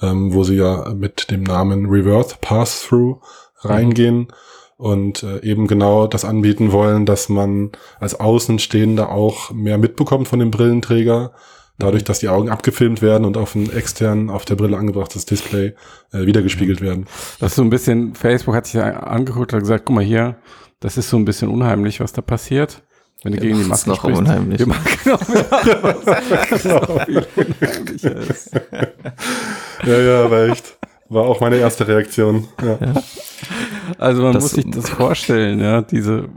ähm, wo sie ja mit dem Namen Reverse Pass-Through reingehen mhm. und äh, eben genau das anbieten wollen, dass man als Außenstehender auch mehr mitbekommt von dem Brillenträger, dadurch, dass die Augen abgefilmt werden und auf ein extern auf der Brille angebrachtes Display äh, wiedergespiegelt werden. Das ist so ein bisschen, Facebook hat sich angeguckt und gesagt, guck mal hier, das ist so ein bisschen unheimlich, was da passiert. Wenn du gegen die Maske noch sprichst. unheimlich. Wir machen genau, ist. Ja, ja, aber echt. War auch meine erste Reaktion. Ja. ja. Also man das, muss sich das vorstellen, ja, diese,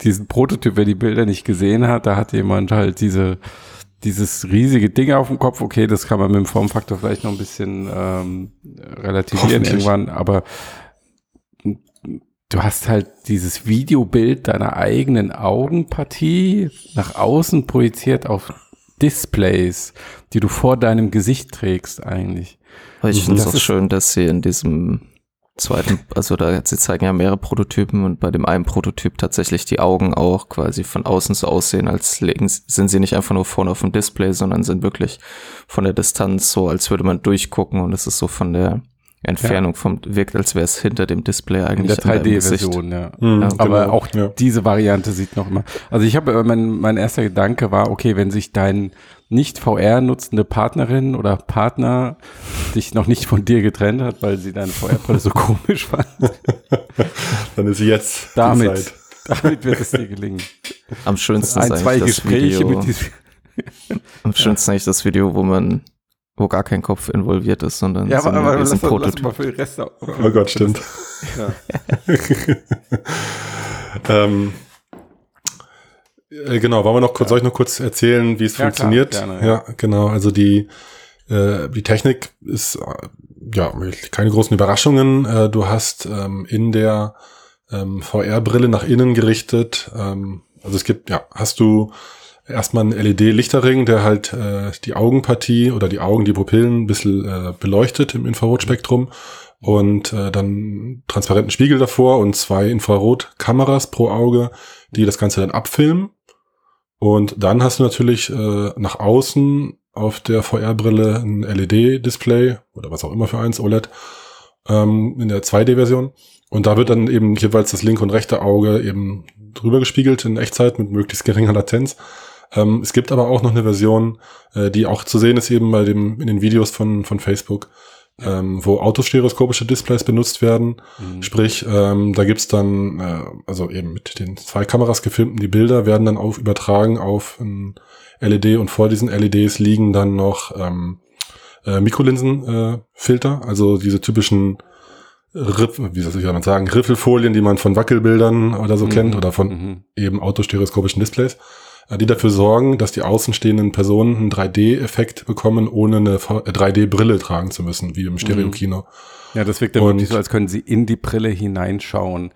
diesen Prototyp, wer die Bilder nicht gesehen hat, da hat jemand halt diese, dieses riesige Ding auf dem Kopf. Okay, das kann man mit dem Formfaktor vielleicht noch ein bisschen ähm, relativieren irgendwann, aber du hast halt dieses Videobild deiner eigenen Augenpartie nach außen projiziert auf Displays, die du vor deinem Gesicht trägst eigentlich. Aber ich finde es auch schön, dass sie in diesem zweiten, also da sie zeigen ja mehrere Prototypen und bei dem einen Prototyp tatsächlich die Augen auch quasi von außen so aussehen, als legen, sind sie nicht einfach nur vorne auf dem Display, sondern sind wirklich von der Distanz so, als würde man durchgucken und es ist so von der Entfernung ja. vom, wirkt, als wäre es hinter dem Display eigentlich. In der 3D-Version, ja. Mhm, Aber genau. auch ja. diese Variante sieht noch immer. Also ich habe, äh, mein, mein erster Gedanke war, okay, wenn sich dein nicht VR nutzende Partnerin oder Partner dich noch nicht von dir getrennt hat, weil sie deine VR-Brille so komisch fand. Dann ist sie jetzt damit, damit wird es dir gelingen. Am schönsten Ein, zwei Gespräche Video, mit diesem Am schönsten eigentlich das Video, wo man wo gar kein Kopf involviert ist, sondern ja, aber, aber lass, Prototyp. Lass mal für die Reste oh Gott, stimmt. Ja. ähm, äh, genau, wollen wir noch kurz, ja. soll ich noch kurz erzählen, wie es ja, funktioniert? Klar, gerne, ja. ja, genau. Also die, äh, die Technik ist, ja, keine großen Überraschungen. Äh, du hast ähm, in der ähm, VR-Brille nach innen gerichtet, ähm, also es gibt, ja, hast du erstmal einen LED-Lichterring, der halt äh, die Augenpartie oder die Augen, die Pupillen ein bisschen äh, beleuchtet im Infrarotspektrum und äh, dann transparenten Spiegel davor und zwei Infrarotkameras pro Auge, die das Ganze dann abfilmen. Und dann hast du natürlich äh, nach außen auf der VR-Brille ein LED-Display oder was auch immer für eins, OLED, ähm, in der 2D-Version. Und da wird dann eben jeweils das linke und rechte Auge eben drüber gespiegelt in Echtzeit mit möglichst geringer Latenz. Ähm, es gibt aber auch noch eine Version, äh, die auch zu sehen ist eben bei dem, in den Videos von, von Facebook, ähm, wo autostereoskopische Displays benutzt werden. Mhm. Sprich, ähm, da gibt's dann, äh, also eben mit den zwei Kameras gefilmten, die Bilder werden dann auf übertragen auf ein LED und vor diesen LEDs liegen dann noch ähm, äh, Mikrolinsenfilter, äh, also diese typischen Riff, wie soll ich man sagen, Riffelfolien, die man von Wackelbildern oder so mhm. kennt oder von mhm. eben autostereoskopischen Displays, die dafür sorgen, dass die außenstehenden Personen einen 3D-Effekt bekommen, ohne eine 3D-Brille äh, tragen zu müssen, wie im Stereokino. Mhm. Ja, das wirkt dann wirklich so, als können sie in die Brille hineinschauen.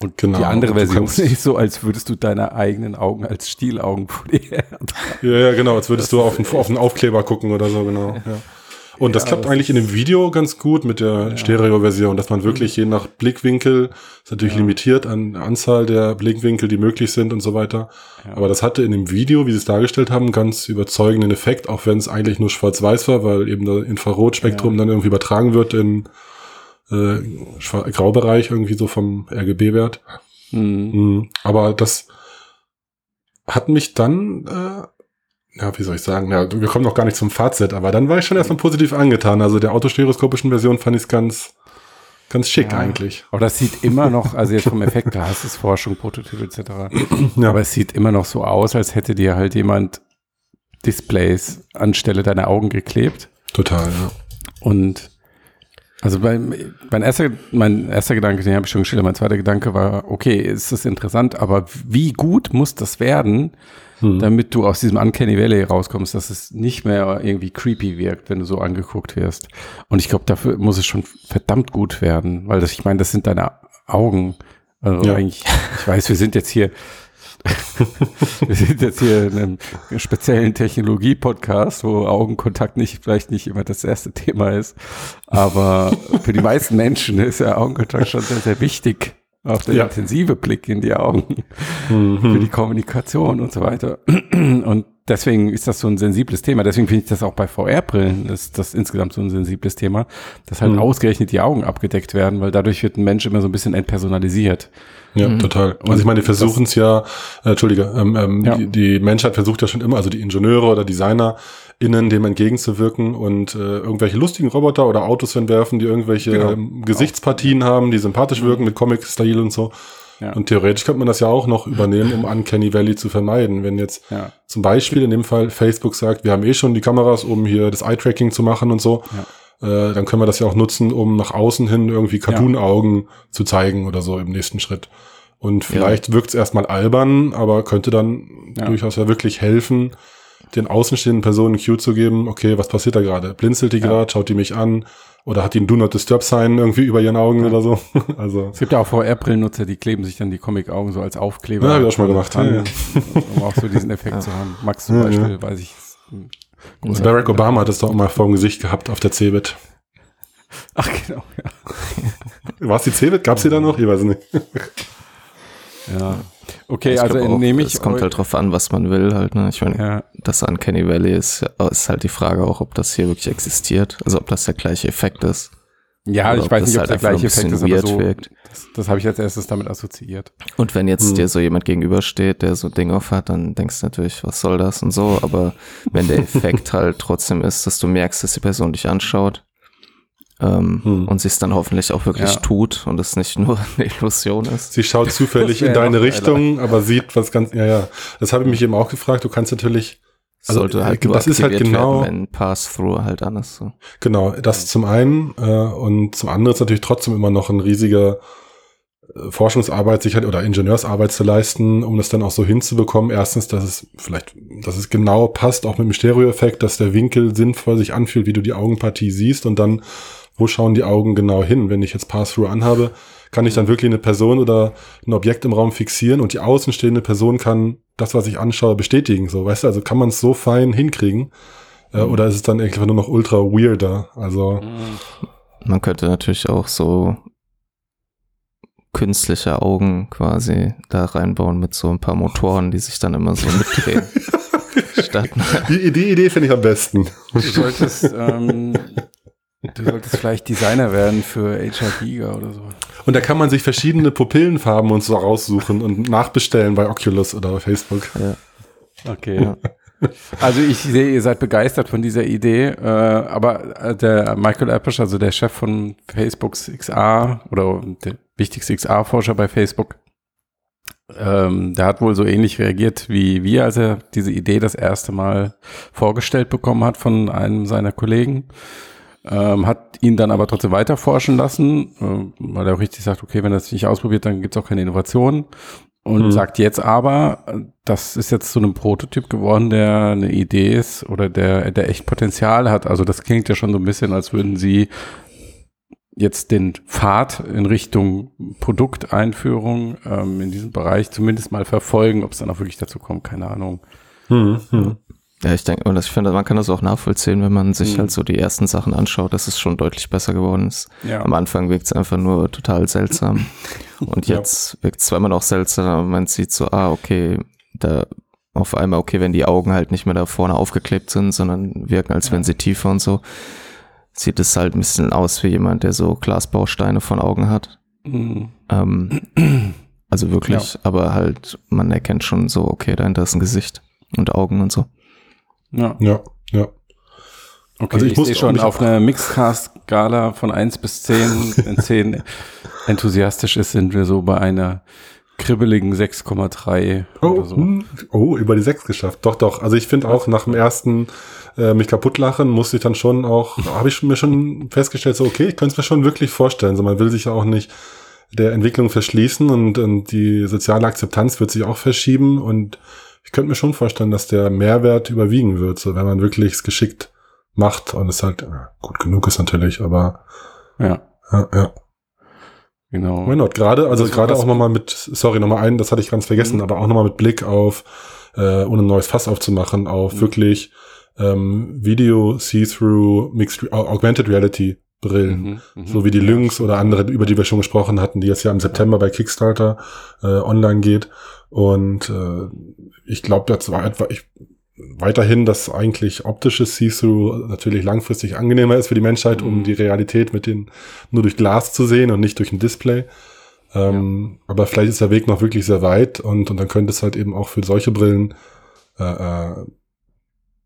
Und genau, die andere Version ist so, als würdest du deine eigenen Augen als Stielaugen polieren. Ja, ja, genau, als würdest das du auf einen, auf einen Aufkleber gucken oder so, genau. Ja. Und das ja, klappt eigentlich in dem Video ganz gut mit der ja. Stereo-Version, dass man wirklich je nach Blickwinkel, ist natürlich ja. limitiert an Anzahl der Blickwinkel, die möglich sind und so weiter. Aber das hatte in dem Video, wie sie es dargestellt haben, ganz überzeugenden Effekt, auch wenn es eigentlich nur schwarz-weiß war, weil eben der Infrarotspektrum dann irgendwie übertragen wird in äh, Graubereich irgendwie so vom RGB-Wert. Mhm. mhm. Aber das hat mich dann äh, ja, wie soll ich sagen, ja, wir kommen noch gar nicht zum Fazit, aber dann war ich schon erstmal positiv angetan. Also der autostereoskopischen Version fand ich es ganz, ganz schick ja, eigentlich. Aber das sieht immer noch, also jetzt vom Effekt, da hast du Forschung, Prototyp etc. ja. Aber es sieht immer noch so aus, als hätte dir halt jemand Displays anstelle deiner Augen geklebt. Total, ja. Und also mein, mein, erster, mein erster Gedanke, den habe ich schon geschildert, mein zweiter Gedanke war, okay, ist das interessant, aber wie gut muss das werden, hm. damit du aus diesem Uncanny Valley rauskommst, dass es nicht mehr irgendwie creepy wirkt, wenn du so angeguckt wirst. Und ich glaube, dafür muss es schon verdammt gut werden, weil das, ich meine, das sind deine Augen. Also ja. eigentlich, ich weiß, wir sind jetzt hier, wir sind jetzt hier in einem speziellen Technologie-Podcast, wo Augenkontakt nicht, vielleicht nicht immer das erste Thema ist. Aber für die meisten Menschen ist ja Augenkontakt schon sehr, sehr wichtig. Auch der ja. intensive Blick in die Augen mhm. für die Kommunikation und so weiter. Und deswegen ist das so ein sensibles Thema. Deswegen finde ich das auch bei VR-Brillen ist das insgesamt so ein sensibles Thema, dass halt mhm. ausgerechnet die Augen abgedeckt werden, weil dadurch wird ein Mensch immer so ein bisschen entpersonalisiert. Ja, mhm. total. Also ich meine, die versuchen es ja, äh, Entschuldige, ähm, ähm, ja. Die, die Menschheit versucht ja schon immer, also die Ingenieure oder Designer, innen dem entgegenzuwirken und äh, irgendwelche lustigen Roboter oder Autos entwerfen, die irgendwelche genau. ähm, Gesichtspartien ja. haben, die sympathisch mhm. wirken mit Comic-Style und so. Ja. Und theoretisch könnte man das ja auch noch übernehmen, um Uncanny Valley zu vermeiden. Wenn jetzt ja. zum Beispiel in dem Fall Facebook sagt, wir haben eh schon die Kameras, um hier das Eye-Tracking zu machen und so, ja. äh, dann können wir das ja auch nutzen, um nach außen hin irgendwie Cartoon-Augen zu zeigen oder so im nächsten Schritt. Und vielleicht wirkt es erstmal albern, aber könnte dann durchaus ja wirklich helfen, den außenstehenden Personen Cue zu geben, okay, was passiert da gerade? Blinzelt die ja. gerade, schaut die mich an oder hat die ein Do Not Disturb Sign irgendwie über ihren Augen ja. oder so? also es gibt ja auch VR-Brillennutzer, die kleben sich dann die Comic-Augen so als Aufkleber. Ja, hab ich auch schon mal gemacht. An, ja, um auch so diesen Effekt zu haben. Max zum Beispiel, weiß ich. Und Barack Obama hat es doch immer vor dem Gesicht gehabt auf der Cebit. Ach genau, ja. War es die Cebit? Gab es die da noch? Ich weiß nicht. ja. Okay, ich also nehme ich. Es kommt halt drauf an, was man will halt. Ne? Ich meine, ja. Das an Kenny Valley ist, ist halt die Frage auch, ob das hier wirklich existiert. Also ob das der gleiche Effekt ist. Ja, ich weiß nicht, ob halt der gleiche Effekt ist, aber so, wirkt. das, das habe ich als erstes damit assoziiert. Und wenn jetzt hm. dir so jemand gegenübersteht, der so ein Ding auf hat, dann denkst du natürlich, was soll das und so, aber wenn der Effekt halt trotzdem ist, dass du merkst, dass die Person dich anschaut, ähm, hm. und sie es dann hoffentlich auch wirklich ja. tut und es nicht nur eine Illusion ist. Sie schaut zufällig in deine Richtung, aber sieht was ganz, ja, ja. Das habe ich mich eben auch gefragt. Du kannst natürlich, also, sollte halt das ist halt genau, wenn Pass-Through halt anders so. Genau, das zum einen äh, und zum anderen ist natürlich trotzdem immer noch ein riesiger äh, Forschungsarbeit sich halt oder Ingenieursarbeit zu leisten, um das dann auch so hinzubekommen. Erstens, dass es vielleicht, dass es genau passt, auch mit dem Stereoeffekt, dass der Winkel sinnvoll sich anfühlt, wie du die Augenpartie siehst und dann wo schauen die Augen genau hin? Wenn ich jetzt Pass-Through anhabe, kann ich dann wirklich eine Person oder ein Objekt im Raum fixieren und die außenstehende Person kann das, was ich anschaue, bestätigen. So, weißt du, also kann man es so fein hinkriegen? Äh, oder ist es dann einfach nur noch ultra weirder? Also. Man könnte natürlich auch so künstliche Augen quasi da reinbauen mit so ein paar Motoren, die sich dann immer so mitdrehen. Statt die, die Idee finde ich am besten. Du solltest, ähm, du solltest vielleicht Designer werden für HR Giga oder so. Und da kann man sich verschiedene Pupillenfarben und so raussuchen und nachbestellen bei Oculus oder bei Facebook. Ja. Okay. Ja. Also ich sehe, ihr seid begeistert von dieser Idee, äh, aber äh, der Michael Appisch, also der Chef von Facebooks XR oder der wichtigste XR-Forscher bei Facebook, ähm, der hat wohl so ähnlich reagiert wie wir, als er diese Idee das erste Mal vorgestellt bekommen hat von einem seiner Kollegen. Ähm, hat ihn dann aber trotzdem weiter forschen lassen, äh, weil er auch richtig sagt, okay, wenn er es nicht ausprobiert, dann gibt es auch keine Innovation. Und mhm. sagt jetzt aber, das ist jetzt zu einem Prototyp geworden, der eine Idee ist oder der, der echt Potenzial hat. Also das klingt ja schon so ein bisschen, als würden sie jetzt den Pfad in Richtung Produkteinführung ähm, in diesem Bereich zumindest mal verfolgen. Ob es dann auch wirklich dazu kommt, keine Ahnung. Mhm. Ja, ich denke, und ich finde, man kann das auch nachvollziehen, wenn man sich mhm. halt so die ersten Sachen anschaut, dass es schon deutlich besser geworden ist. Ja. Am Anfang wirkt es einfach nur total seltsam. und jetzt ja. wirkt es zwar immer noch seltsam, man sieht so, ah, okay, da auf einmal, okay, wenn die Augen halt nicht mehr da vorne aufgeklebt sind, sondern wirken, als ja. wenn sie tiefer und so, sieht es halt ein bisschen aus wie jemand, der so Glasbausteine von Augen hat. Mhm. Ähm, also wirklich, ja. aber halt, man erkennt schon so, okay, dahinter ist ein Gesicht und Augen und so. Ja. Ja, ja. Okay, also ich, ich muss schon auf einer Mixcast-Skala von 1 bis 10, wenn 10 enthusiastisch ist, sind wir so bei einer kribbeligen 6,3 oh, oder so. Hm. Oh, über die 6 geschafft. Doch, doch. Also ich finde auch nach dem ersten äh, mich kaputt lachen, musste ich dann schon auch, habe ich mir schon festgestellt, so okay, ich könnte es mir schon wirklich vorstellen. So man will sich ja auch nicht der Entwicklung verschließen und, und die soziale Akzeptanz wird sich auch verschieben und ich könnte mir schon vorstellen, dass der Mehrwert überwiegen wird, so wenn man wirklich es geschickt macht und es halt ja, gut genug ist natürlich, aber ja, ja, ja. Genau. Why not? Gerade, also gerade auch nochmal mit, sorry, nochmal einen, das hatte ich ganz vergessen, mhm. aber auch nochmal mit Blick auf, äh, ohne ein neues Fass aufzumachen, auf mhm. wirklich ähm, Video, See-Through, Mixed, Augmented Reality Brillen, mhm, mhm, so wie die Lynx oder andere, über die wir schon gesprochen hatten, die jetzt ja im September bei Kickstarter äh, online geht. Und äh, ich glaube, das war etwa ich, weiterhin, dass eigentlich optisches See-Through natürlich langfristig angenehmer ist für die Menschheit, um mhm. die Realität mit den nur durch Glas zu sehen und nicht durch ein Display. Ähm, ja. Aber vielleicht ist der Weg noch wirklich sehr weit und, und dann könnte es halt eben auch für solche Brillen, äh, äh,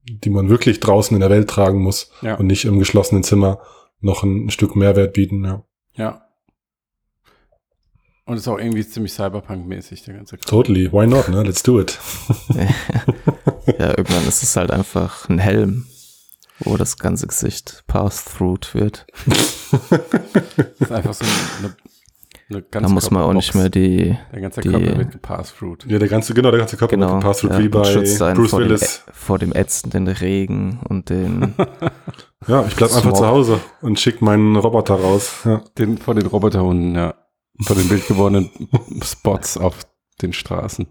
die man wirklich draußen in der Welt tragen muss ja. und nicht im geschlossenen Zimmer, noch ein, ein Stück Mehrwert bieten. Ja. ja. Und ist auch irgendwie ziemlich Cyberpunk-mäßig, der ganze Kram. Totally. Why not, ne? Let's do it. ja, irgendwann ist es halt einfach ein Helm, wo das ganze Gesicht pass-through wird. das ist einfach so eine, eine ganze Da muss man auch nicht mehr die. Der ganze die, Körper wird gepass-through. Ja, der ganze, genau, der ganze Körper genau, wird gepass-through, ja, wie bei Bruce vor Willis. Dem, vor dem ätzenden Regen und den. ja, ich bleib einfach zu Hause und schick meinen Roboter raus. Ja. Den, vor den Roboterhunden, ja von den bildgewordenen Spots auf den Straßen.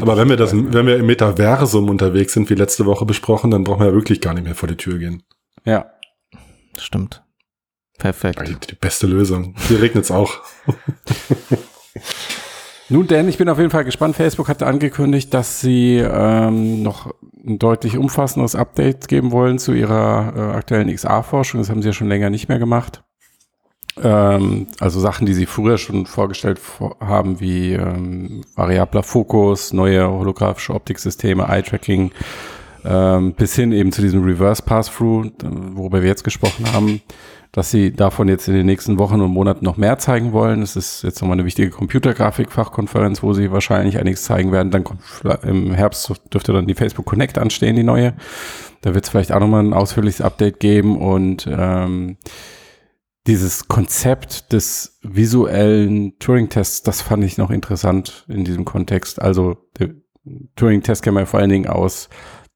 Aber wenn wir das, wenn wir im Metaversum unterwegs sind, wie letzte Woche besprochen, dann brauchen wir ja wirklich gar nicht mehr vor die Tür gehen. Ja. Stimmt. Perfekt. Die, die beste Lösung. Hier regnet es auch. Nun denn, ich bin auf jeden Fall gespannt. Facebook hat angekündigt, dass sie ähm, noch ein deutlich umfassenderes Update geben wollen zu ihrer äh, aktuellen XA-Forschung. Das haben sie ja schon länger nicht mehr gemacht. Ähm, also Sachen, die sie früher schon vorgestellt haben, wie ähm, variabler Fokus, neue holographische Optiksysteme, Eye-Tracking, ähm, bis hin eben zu diesem Reverse Pass-Through, worüber wir jetzt gesprochen haben, dass sie davon jetzt in den nächsten Wochen und Monaten noch mehr zeigen wollen. Es ist jetzt nochmal eine wichtige Computergrafik-Fachkonferenz, wo sie wahrscheinlich einiges zeigen werden. Dann kommt im Herbst dürfte dann die Facebook Connect anstehen, die neue. Da wird es vielleicht auch nochmal ein ausführliches Update geben und ähm, dieses Konzept des visuellen Turing-Tests, das fand ich noch interessant in diesem Kontext. Also der Turing-Test kennen wir vor allen Dingen aus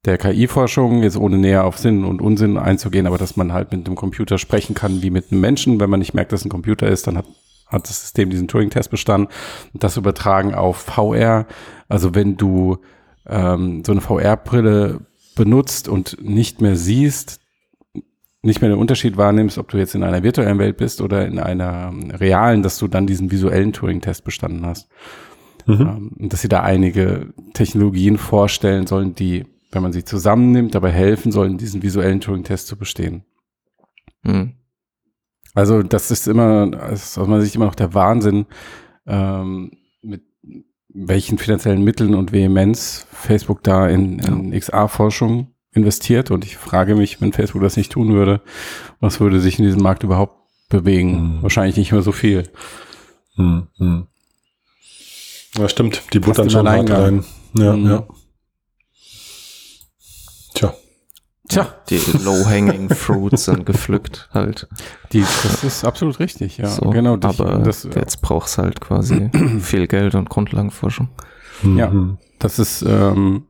der KI-Forschung, jetzt ohne näher auf Sinn und Unsinn einzugehen, aber dass man halt mit einem Computer sprechen kann wie mit einem Menschen. Wenn man nicht merkt, dass ein Computer ist, dann hat, hat das System diesen Turing-Test bestanden. Und das übertragen auf VR. Also wenn du ähm, so eine VR-Brille benutzt und nicht mehr siehst, nicht mehr den Unterschied wahrnimmst, ob du jetzt in einer virtuellen Welt bist oder in einer realen, dass du dann diesen visuellen Turing-Test bestanden hast. Mhm. Ähm, und dass sie da einige Technologien vorstellen sollen, die wenn man sie zusammennimmt, dabei helfen sollen, diesen visuellen Turing-Test zu bestehen. Mhm. Also das ist immer, das ist aus meiner Sicht immer noch der Wahnsinn, ähm, mit welchen finanziellen Mitteln und Vehemenz Facebook da in, in XA-Forschung investiert. Und ich frage mich, wenn Facebook das nicht tun würde, was würde sich in diesem Markt überhaupt bewegen? Mhm. Wahrscheinlich nicht mehr so viel. Mhm. Ja, stimmt. Die buttern schon hart rein. Ja, mhm. ja. Tja. Tja. Die low-hanging fruits sind gepflückt halt. Die, das ist absolut richtig, ja. So, genau. Das, aber das, jetzt braucht es halt quasi viel Geld und Grundlagenforschung. Ja, mhm. das ist ähm,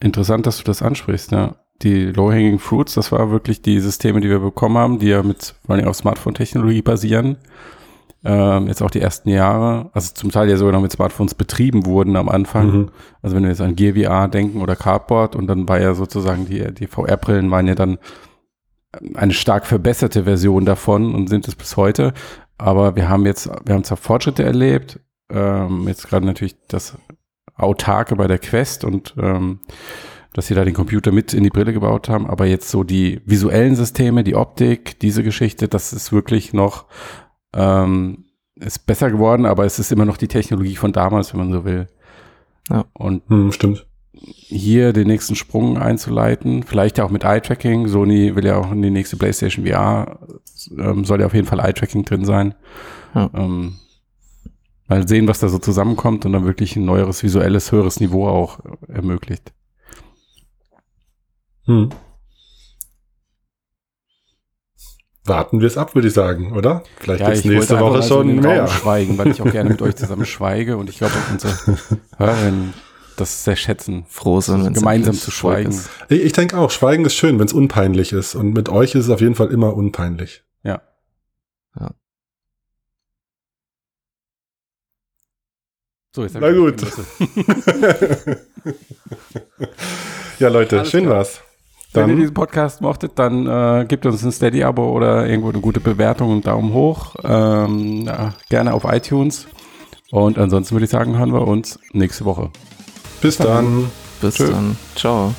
interessant, dass du das ansprichst, ja. Die low-hanging fruits, das war wirklich die Systeme, die wir bekommen haben, die ja mit vor allem auf Smartphone-Technologie basieren ähm, jetzt auch die ersten Jahre, also zum Teil ja sogar noch mit Smartphones betrieben wurden am Anfang. Mhm. Also wenn wir jetzt an Gear VR denken oder Cardboard und dann war ja sozusagen die, die VR-Brillen waren ja dann eine stark verbesserte Version davon und sind es bis heute. Aber wir haben jetzt, wir haben zwar Fortschritte erlebt, ähm, jetzt gerade natürlich das Autarke bei der Quest und ähm, dass sie da den Computer mit in die Brille gebaut haben, aber jetzt so die visuellen Systeme, die Optik, diese Geschichte, das ist wirklich noch ähm, ist besser geworden, aber es ist immer noch die Technologie von damals, wenn man so will. Ja. Und hm, stimmt. Hier den nächsten Sprung einzuleiten, vielleicht auch mit Eye-Tracking. Sony will ja auch in die nächste PlayStation VR, ähm, soll ja auf jeden Fall Eye-Tracking drin sein. Ja. Ähm, mal sehen, was da so zusammenkommt und dann wirklich ein neueres visuelles, höheres Niveau auch ermöglicht. Hm. warten wir es ab, würde ich sagen, oder? Vielleicht ja, gibt es nächste Woche schon so mehr. schweigen, weil ich auch gerne mit euch zusammen schweige und ich glaube, unsere Hörerinnen das sehr schätzen. Froh sind, wenn gemeinsam zu schweigen. Ich, ich denke auch, Schweigen ist schön, wenn es unpeinlich ist. Und mit euch ist es auf jeden Fall immer unpeinlich. Ja. Ja. So, jetzt Na gut. ja, Leute, Alles schön klar. war's. Dann, Wenn ihr diesen Podcast mochtet, dann äh, gebt uns ein Steady-Abo oder irgendwo eine gute Bewertung und Daumen hoch. Ähm, ja, gerne auf iTunes. Und ansonsten würde ich sagen, hören wir uns nächste Woche. Bis, Bis dann. dann. Bis Tschö. dann. Ciao.